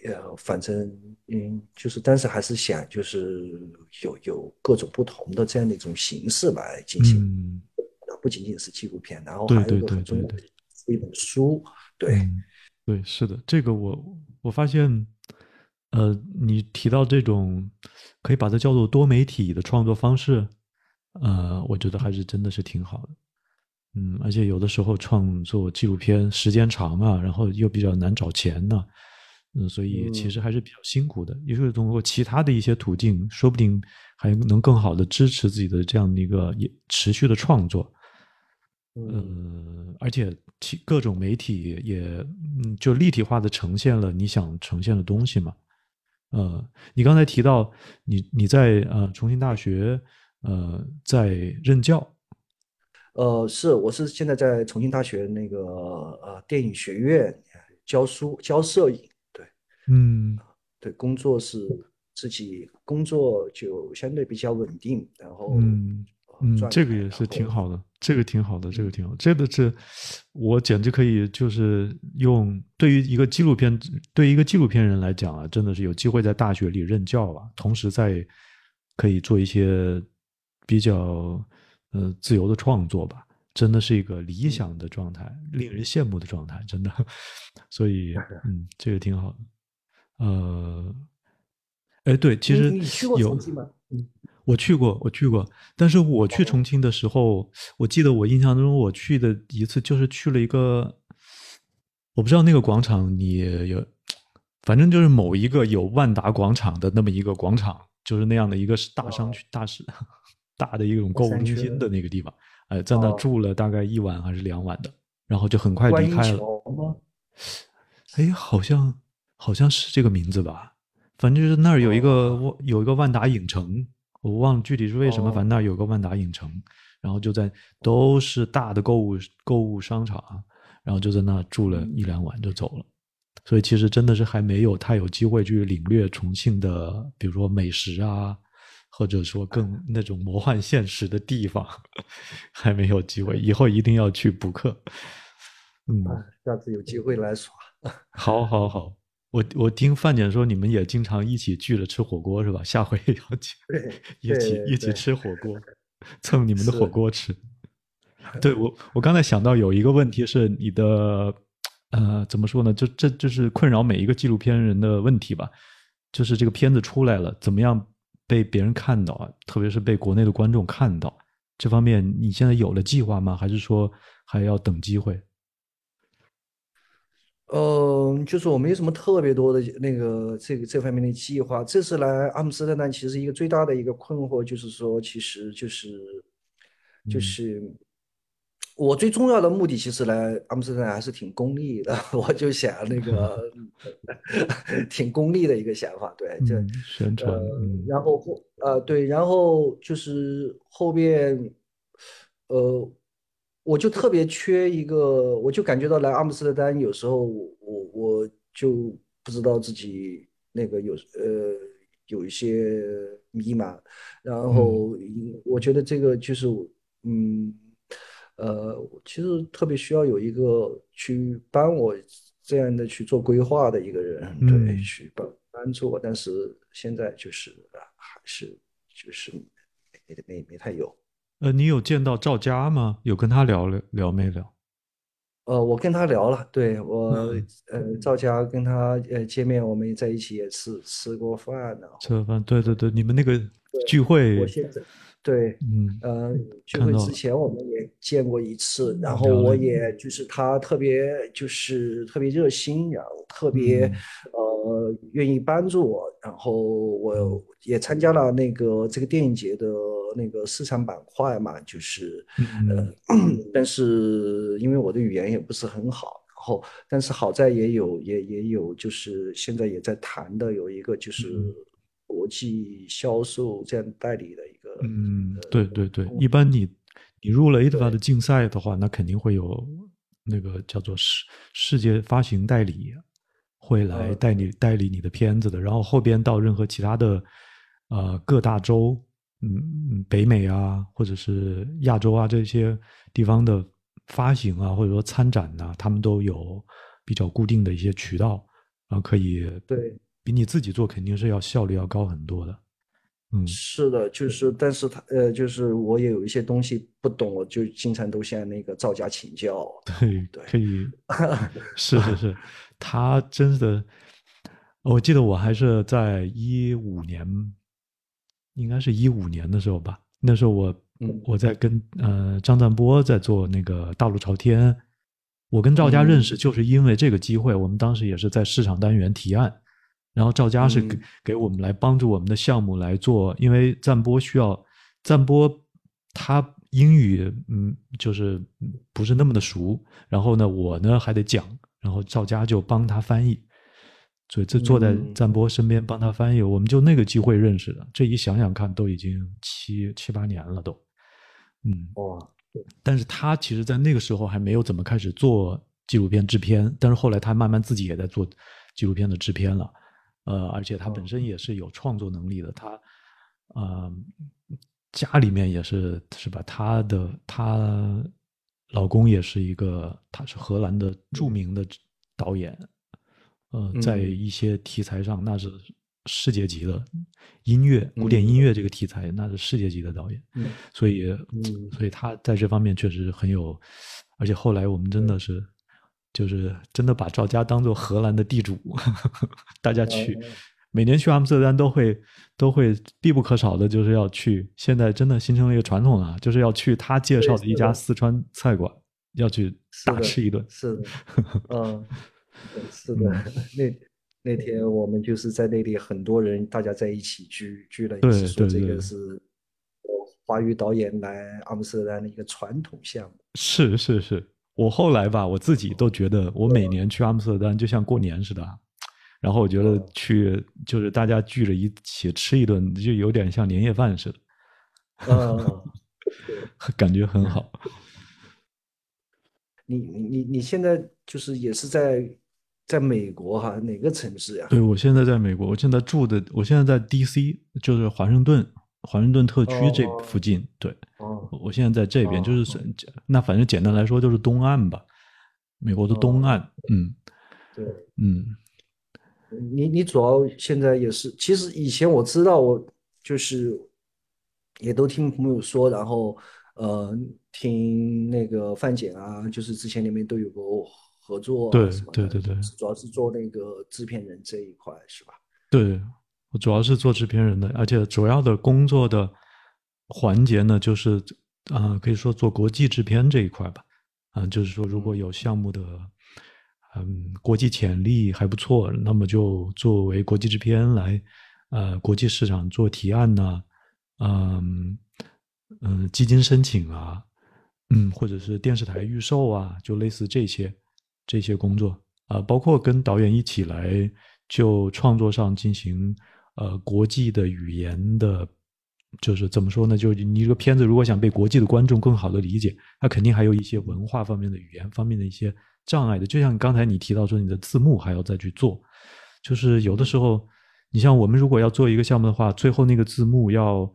Speaker 3: 呃，反正嗯，就是当时还是想就是有有各种不同的这样的一种形式来进行。嗯不仅仅是纪录片，然后还有一个很重要的一本书，对，
Speaker 1: 对，是的，这个我我发现，呃，你提到这种可以把它叫做多媒体的创作方式，呃，我觉得还是真的是挺好的，嗯，而且有的时候创作纪录片时间长啊，然后又比较难找钱呢，嗯，所以其实还是比较辛苦的，也是通过其他的一些途径，说不定还能更好的支持自己的这样的一个也持续的创作。呃，而且其各种媒体也嗯，就立体化的呈现了你想呈现的东西嘛。呃，你刚才提到你你在呃重庆大学呃在任教。
Speaker 3: 呃，是，我是现在在重庆大学那个呃电影学院教书教摄影。对，
Speaker 1: 嗯，
Speaker 3: 对，工作是自己工作就相对比较稳定，然后
Speaker 1: 嗯。嗯，这个也是挺好的，这个挺好的，这个挺好。这个是，我简直可以就是用对于一个纪录片，对于一个纪录片人来讲啊，真的是有机会在大学里任教啊，同时在可以做一些比较呃自由的创作吧，真的是一个理想的状态，令人羡慕的状态，真的。所以，嗯，这个挺好的。呃，哎，对，其实有。我去过，我去过，但是我去重庆的时候，我记得我印象中我去的一次就是去了一个，我不知道那个广场你有，反正就是某一个有万达广场的那么一个广场，就是那样的一个大商区、大市、大的一种购物中心的那个地方，哎，在那住了大概一晚还是两晚的，然后就很快离开了。哎，好像好像是这个名字吧，反正就是那儿有一个有一个万达影城。我忘了具体是为什么，反正那儿有个万达影城，然后就在都是大的购物购物商场，然后就在那住了一两晚就走了。所以其实真的是还没有太有机会去领略重庆的，比如说美食啊，或者说更那种魔幻现实的地方，还没有机会。以后一定要去补课。嗯，
Speaker 3: 下次有机会来耍。
Speaker 1: 好，好，好。我我听范姐说，你们也经常一起聚着吃火锅是吧？下回也要去，一起一起吃火锅，蹭你们的火锅吃。对我我刚才想到有一个问题是你的，呃，怎么说呢？就这就是困扰每一个纪录片人的问题吧。就是这个片子出来了，怎么样被别人看到啊？特别是被国内的观众看到，这方面你现在有了计划吗？还是说还要等机会？
Speaker 3: 嗯，就是我没有什么特别多的那个这个这方面的计划。这次来阿姆斯特丹，其实一个最大的一个困惑就是说，其实就是就是我最重要的目的其实来阿姆斯特丹还是挺功利的，我就想那个 挺功利的一个想法，对，这
Speaker 1: 嗯，宣传，
Speaker 3: 然后后呃对，然后就是后边，呃，我就特别缺一个，我就感觉到来阿姆斯特丹有时候我我就不知道自己那个有呃有一些迷茫，然
Speaker 1: 嗯
Speaker 3: 后我觉得这个就是嗯呃，其实特别需要有一个去帮我这样的去做规划的一个人，对，
Speaker 1: 嗯
Speaker 3: 去帮帮助我。但是现在就是啊，还是就是没没没太有。
Speaker 1: 呃，你有见到赵佳吗？有跟他聊聊聊没聊？
Speaker 3: 呃，我跟他聊了，对我
Speaker 1: 嗯
Speaker 3: 呃赵佳跟他呃见面，我们在一起也吃吃过饭，然后
Speaker 1: 吃饭，对对对，你们那个聚会
Speaker 3: 我，现在对。
Speaker 1: 嗯
Speaker 3: 呃，聚会之前我们也见过一次，然后我也就是他特别就是特别热心，然后特别。
Speaker 1: 嗯
Speaker 3: 呃愿意帮助我，然后我也参加了那个这个电影节的那个市场板块嘛，就是呃
Speaker 1: 嗯，
Speaker 3: 但是因为我的语言也不是很好，然后但是好在也有也也有就是现在也在谈的有一个就是
Speaker 1: 嗯
Speaker 3: 国际销售这样代理的一个
Speaker 1: 嗯，
Speaker 3: 呃
Speaker 1: 对对对，一般你你入了 IDFA 的竞赛的话，那肯定会有那个叫做世世界发行代理会来
Speaker 3: 呃。
Speaker 1: 代理代理你的片子的，然后后边到任何其他的呃各大洲，嗯，嗯北美啊，或者是亚洲啊这些地方的发行啊，或者说参展呐、他们都有比较固定的一些渠道，然后可以
Speaker 3: 对
Speaker 1: 比你自己做肯定是要效率要高很多的。嗯，
Speaker 3: 是的，就是，但是他呃，就是我也有一些东西不懂，我就经常都向那个赵家请教。
Speaker 1: 对，
Speaker 3: 对
Speaker 1: 可以，是是是，他真的，我记得我还是在一五年，应该是一五年的时候吧，那时候我
Speaker 3: 嗯。
Speaker 1: 我在跟呃张赞波在做那个大陆朝天，我跟赵家认识就是因为这个机会，我们当时也是在市场单元提案，然后赵佳是给、
Speaker 3: 嗯。
Speaker 1: 给我们来帮助我们的项目来做，因为赞波需要赞波他英语嗯就是嗯不是那么的熟，然后呢我呢还得讲，然后赵佳就帮他翻译，所以这坐在
Speaker 3: 嗯。
Speaker 1: 赞波身边帮他翻译，我们就那个机会认识的，这一想想看都已经七七八年了都，嗯，
Speaker 3: 哇，
Speaker 1: 但是他其实，在那个时候还没有怎么开始做纪录片制片，但是后来他慢慢自己也在做纪录片的制片了，呃，而且他本身也是有创作能力的，他，呃，家里面也是是吧？他的他老公也是一个，他是荷兰的著名的导演，呃，在
Speaker 3: 嗯。
Speaker 1: 一些题材上那是世界级的音乐，古典音乐这个题材那是世界级的导演。
Speaker 3: 嗯
Speaker 1: 所以，
Speaker 3: 嗯。
Speaker 1: 所以他在这方面确实很有，而且后来我们真的是，就是真的把赵家当做荷兰的地主，大家去，
Speaker 3: 嗯
Speaker 1: 每年去阿姆斯特丹都会都会必不可少的，就是要去，现在真的形成了一个传统啊，就是要去他介绍的一家四川菜馆，要去大吃一顿。
Speaker 3: 是的，嗯，是的，那那天我们就是在那里，很多人大家在一起聚聚了一
Speaker 1: 对
Speaker 3: 起，说这个是呃华语导演来阿姆斯特丹的一个传统项目。
Speaker 1: 是是是，我后来吧，我自己都觉得，我每年去阿姆斯特丹就像过年似的啊。然后我觉得去就是大家聚着一起吃一顿，就有点像年夜饭似的，
Speaker 3: 嗯，
Speaker 1: 感觉很好。
Speaker 3: 你你你你现在就是也是在在美国哈，哪个城市呀？
Speaker 1: 对，我现在在美国，我现在住的，我现在在 D.C.，就是华盛顿，华盛顿特区这
Speaker 3: 哦
Speaker 1: 附近。对，
Speaker 3: 哦
Speaker 1: 我现在在这边，
Speaker 3: 哦
Speaker 1: 就是是那反正简单来说就是东岸吧，美国的东
Speaker 3: 哦
Speaker 1: 岸。嗯
Speaker 3: 对，
Speaker 1: 嗯，
Speaker 3: 你你主要现在也是，其实以前我知道，我就是也都听朋友说，然后呃，听那个范姐啊，就是之前你们都有过合作啊
Speaker 1: 对对对对
Speaker 3: 主要是做那个制片人这一块是吧？
Speaker 1: 对，我主要是做制片人的，而且主要的工作的环节呢，就是啊、呃可以说做国际制片这一块吧。啊、就是说如果有项目的嗯国际潜力还不错，那么就作为国际制片来呃国际市场做提案呐、嗯嗯基金申请啊，嗯，或者是电视台预售啊，就类似这些这些工作啊，包括跟导演一起来就创作上进行呃国际的语言的，就是怎么说呢？就是你这个片子如果想被国际的观众更好的理解，它肯定还有一些文化方面的、语言方面的一些障碍的。就像刚才你提到说，你的字幕还要再去做，就是有的时候，你像我们如果要做一个项目的话，最后那个字幕要。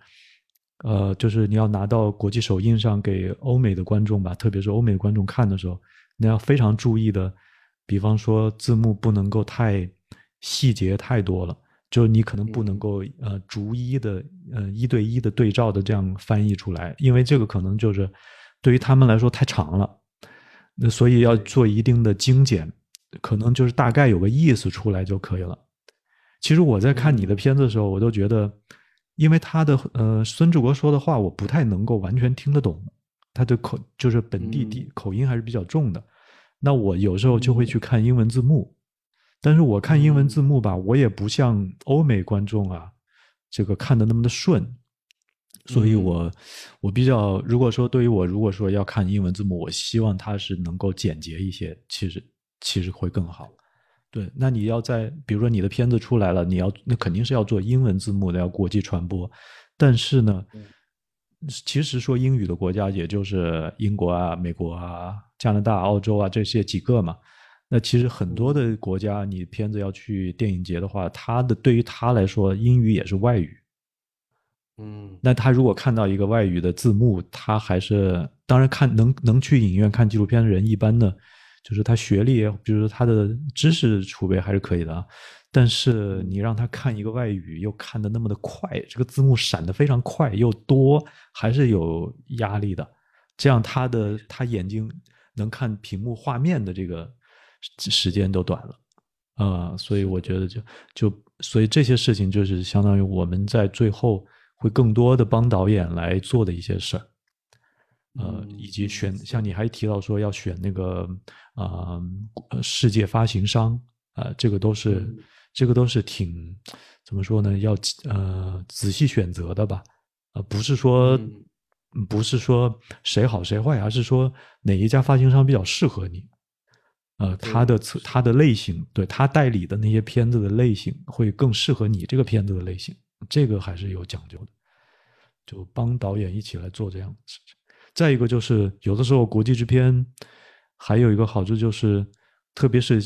Speaker 1: 呃，就是你要拿到国际首映上给欧美的观众吧，特别是欧美的观众看的时候，你要非常注意的，比方说字幕不能够太细节太多了，就你可能不能够呃逐一的呃一对一的对照的这样翻译出来，因为这个可能就是对于他们来说太长了，那所以要做一定的精简，可能就是大概有个意思出来就可以了。其实我在看你的片子的时候，我都觉得。因为他的呃，孙志国说的话我不太能够完全听得懂，他的口就是本地地口音还是比较重的。那我有时候就会去看英文字幕，但是我看英文字幕吧，我也不像欧美观众啊，这个看的那么的顺。所以我我比较，如果说对于我如果说要看英文字幕，我希望它是能够简洁一些，其实其实会更好。对，那你要在，比如说你的片子出来了，你要那肯定是要做英文字幕的，要国际传播。但是呢，其实说英语的国家也就是英国啊、美国啊、加拿大、澳洲啊这些几个嘛。那其实很多的国家，你片子要去电影节的话，他的对于他来说，英语也是外语。
Speaker 2: 嗯，
Speaker 1: 那他如果看到一个外语的字幕，他还是当然看能能去影院看纪录片的人，一般呢。就是他学历，比如说他的知识储备还是可以的，但是你让他看一个外语，又看的那么的快，这个字幕闪的非常快又多，还是有压力的。这样他的他眼睛能看屏幕画面的这个时间都短了，啊，所以我觉得就就所以这些事情就是相当于我们在最后会更多的帮导演来做的一些事儿。呃，以及选像你还提到说要选那个啊，世界发行商啊，这个都是这个都是挺怎么说呢？要呃仔细选择的吧？啊，不是说不是说谁好谁坏，而是说哪一家发行商比较适合你？呃，他的他的类型，对他代理的那些片子的类型会更适合你这个片子的类型，这个还是有讲究的。就帮导演一起来做这样的事情。再一个就是，有的时候国际制片还有一个好处就是，特别是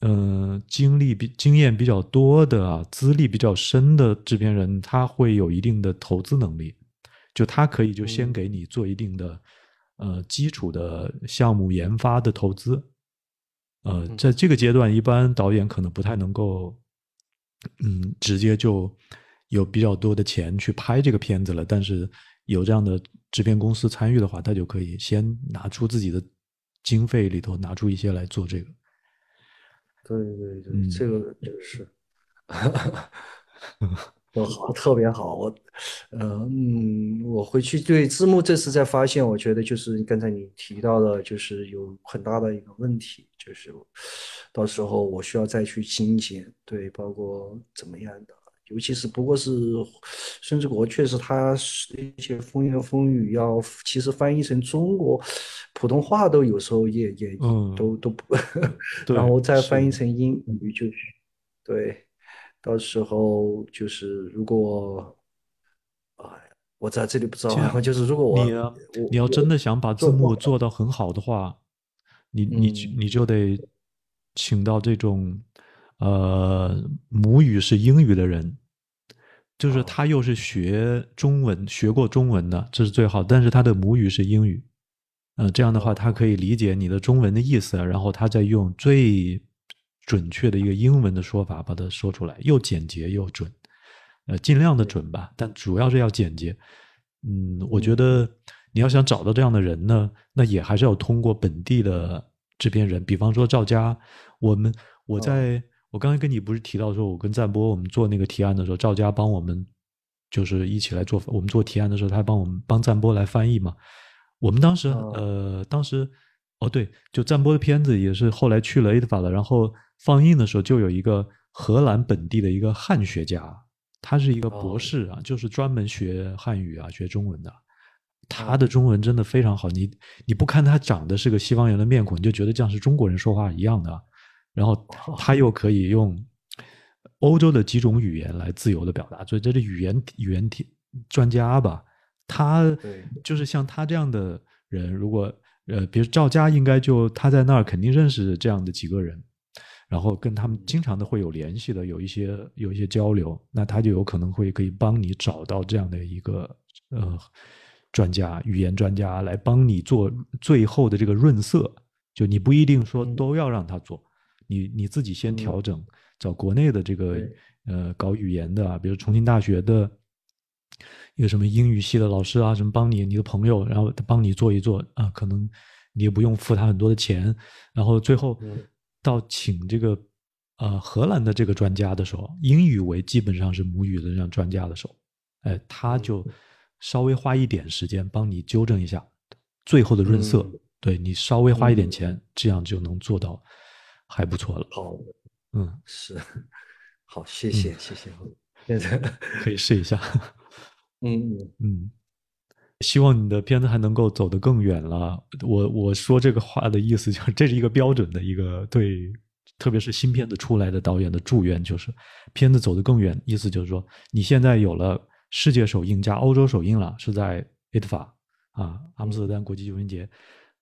Speaker 1: 嗯经历比经验比较多的啊，资历比较深的制片人，他会有一定的投资能力，就他可以就先给你做一定的呃基础的项目研发的投资，呃，在这个阶段，一般导演可能不太能够嗯直接就有比较多的钱去拍这个片子了，但是。有这样的制片公司参与的话，他就可以先拿出自己的经费里头拿出一些来做这个。
Speaker 3: 对对对，这个就是，都好，特别好。我，嗯，我回去对字幕这次再发现，我觉得就是刚才你提到的，就是有很大的一个问题，就是到时候我需要再去精简，对，包括怎么样的。尤其是不过是孙志国，确实他一些风言风语要，其实翻译成中国普通话都有时候也也嗯都都不，然后再翻译成英语就对，到时候就是如果，哎，我在这里不知道，就是如果我
Speaker 1: 你要你要真的想把字幕做到很好的话，你你你就得请到这种。呃，母语是英语的人，就是他又是学中文、学过中文的，这是最好。但是他的母语是英语，呃，这样的话他可以理解你的中文的意思，然后他再用最准确的一个英文的说法把它说出来，又简洁又准，呃，尽量的准吧，但主要是要简洁。嗯，我觉得你要想找到这样的人呢，那也还是要通过本地的制片人，比方说赵佳，我们我在。我刚才跟你不是提到说，我跟赞波我们做那个提案的时候，赵佳帮我们就是一起来做。我们做提案的时候，他帮我们帮赞波来翻译嘛。我们当时呃，当时哦对，就赞波的片子也是后来去了 A 法了，然后放映的时候就有一个荷兰本地的一个汉学家，他是一个博士啊，就是专门学汉语啊、学中文的。他的中文真的非常好，你你不看他长得是个西方人的面孔，你就觉得像是中国人说话一样的。然后他又可以用欧洲的几种语言来自由的表达，所以这是语言语言专家吧？他就是像他这样的人，如果呃，比如赵佳，应该就他在那儿肯定认识这样的几个人，然后跟他们经常的会有联系的，有一些有一些交流，那他就有可能会可以帮你找到这样的一个呃。专家、语言专家来帮你做最后的这个润色，就你不一定说都要让他做，你你自己先调整，找国内的这个呃搞语言的，比如重庆大学的一个什么英语系的老师啊，什么帮你，你的朋友，然后他帮你做一做啊，可能你也不用付他很多的钱，然后最后到请这个呃荷兰的这个专家的时候，英语为基本上是母语的这样专家的时候，哎，他就。稍微花一点时间帮你纠正一下，最后的润色，对你稍微花一点钱，这样就能做到还不错了。
Speaker 3: 好，
Speaker 1: 嗯，
Speaker 3: 是，好，谢谢，谢谢，现在
Speaker 1: 可以试一下。
Speaker 3: 嗯
Speaker 1: 嗯，希望你的片子还能够走得更远了。我我说这个话的意思就是，这是一个标准的一个对，特别是新片子出来的导演的祝愿，就是片子走得更远。意思就是说，你现在有了。世界首映加欧洲首映了，是在 ITFA 啊，阿姆斯特丹国际纪录片节。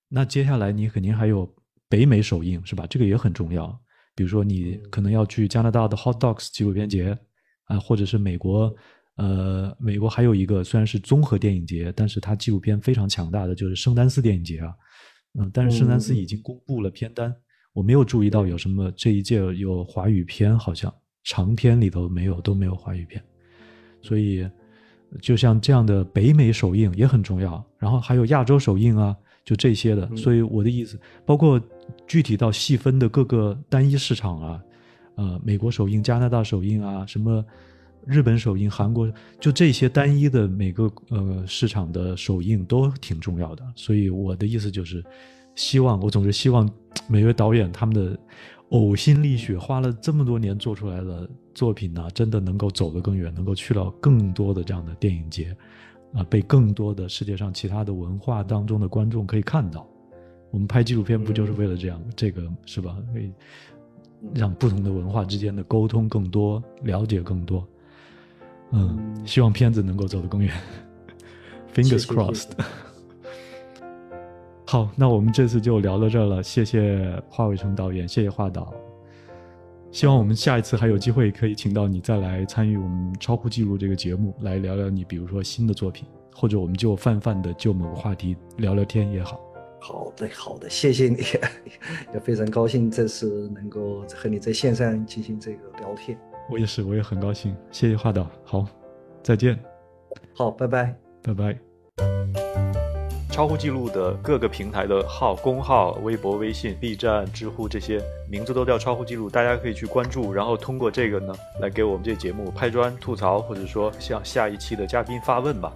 Speaker 1: 那接下来你肯定还有北美首映，是吧？这个也很重要。比如说你可能要去加拿大的 Hot Docs 纪录片节啊，或者是美国，呃，美国还有一个虽然是综合电影节，但是它纪录片非常强大的就是圣丹斯电影节啊。嗯，但是圣丹斯已经公布了片单，我没有注意到有什么这一届有华语片，好像长片里头没有，都没有华语片，所以。就像这样的北美首映也很重要，然后还有亚洲首映啊，就这些的。所以我的意思，包括具体到细分的各个单一市场啊，呃，美国首映、加拿大首映啊，什么日本首映、韩国，就这些单一的每个呃市场的首映都挺重要的。所以我的意思就是，希望我总是希望每位导演他们的。呕心沥血，花了这么多年做出来的作品呢，真的能够走得更远，能够去到更多的这样的电影节，啊，被更多的世界上其他的文化当中的观众可以看到。我们拍纪录片不就是为了这样？这个是吧？可以让不同的文化之间的沟通更多，了解更多。嗯，希望片子能够走得更远。Fingers crossed。好，那我们这次就聊到这儿了。谢谢华伟成导演，谢谢华导。希望我们下一次还有机会可以请到你再来参与我们超酷记录这个节目，来聊聊你，比如说新的作品，或者我们就泛泛的就某个话题聊聊天也好。
Speaker 3: 好的，好的，谢谢你，也非常高兴这次能够和你在线上进行这个聊天。
Speaker 1: 我也是，我也很高兴。谢谢华导，好，再见。
Speaker 3: 好，拜拜，
Speaker 1: 拜拜。超乎记录的各个平台的号，公号、微博、微信、B 站、知乎这些名字都叫超乎记录，大家可以去关注，然后通过这个呢，来给我们这节目拍砖、吐槽，或者说向下一期的嘉宾发问吧。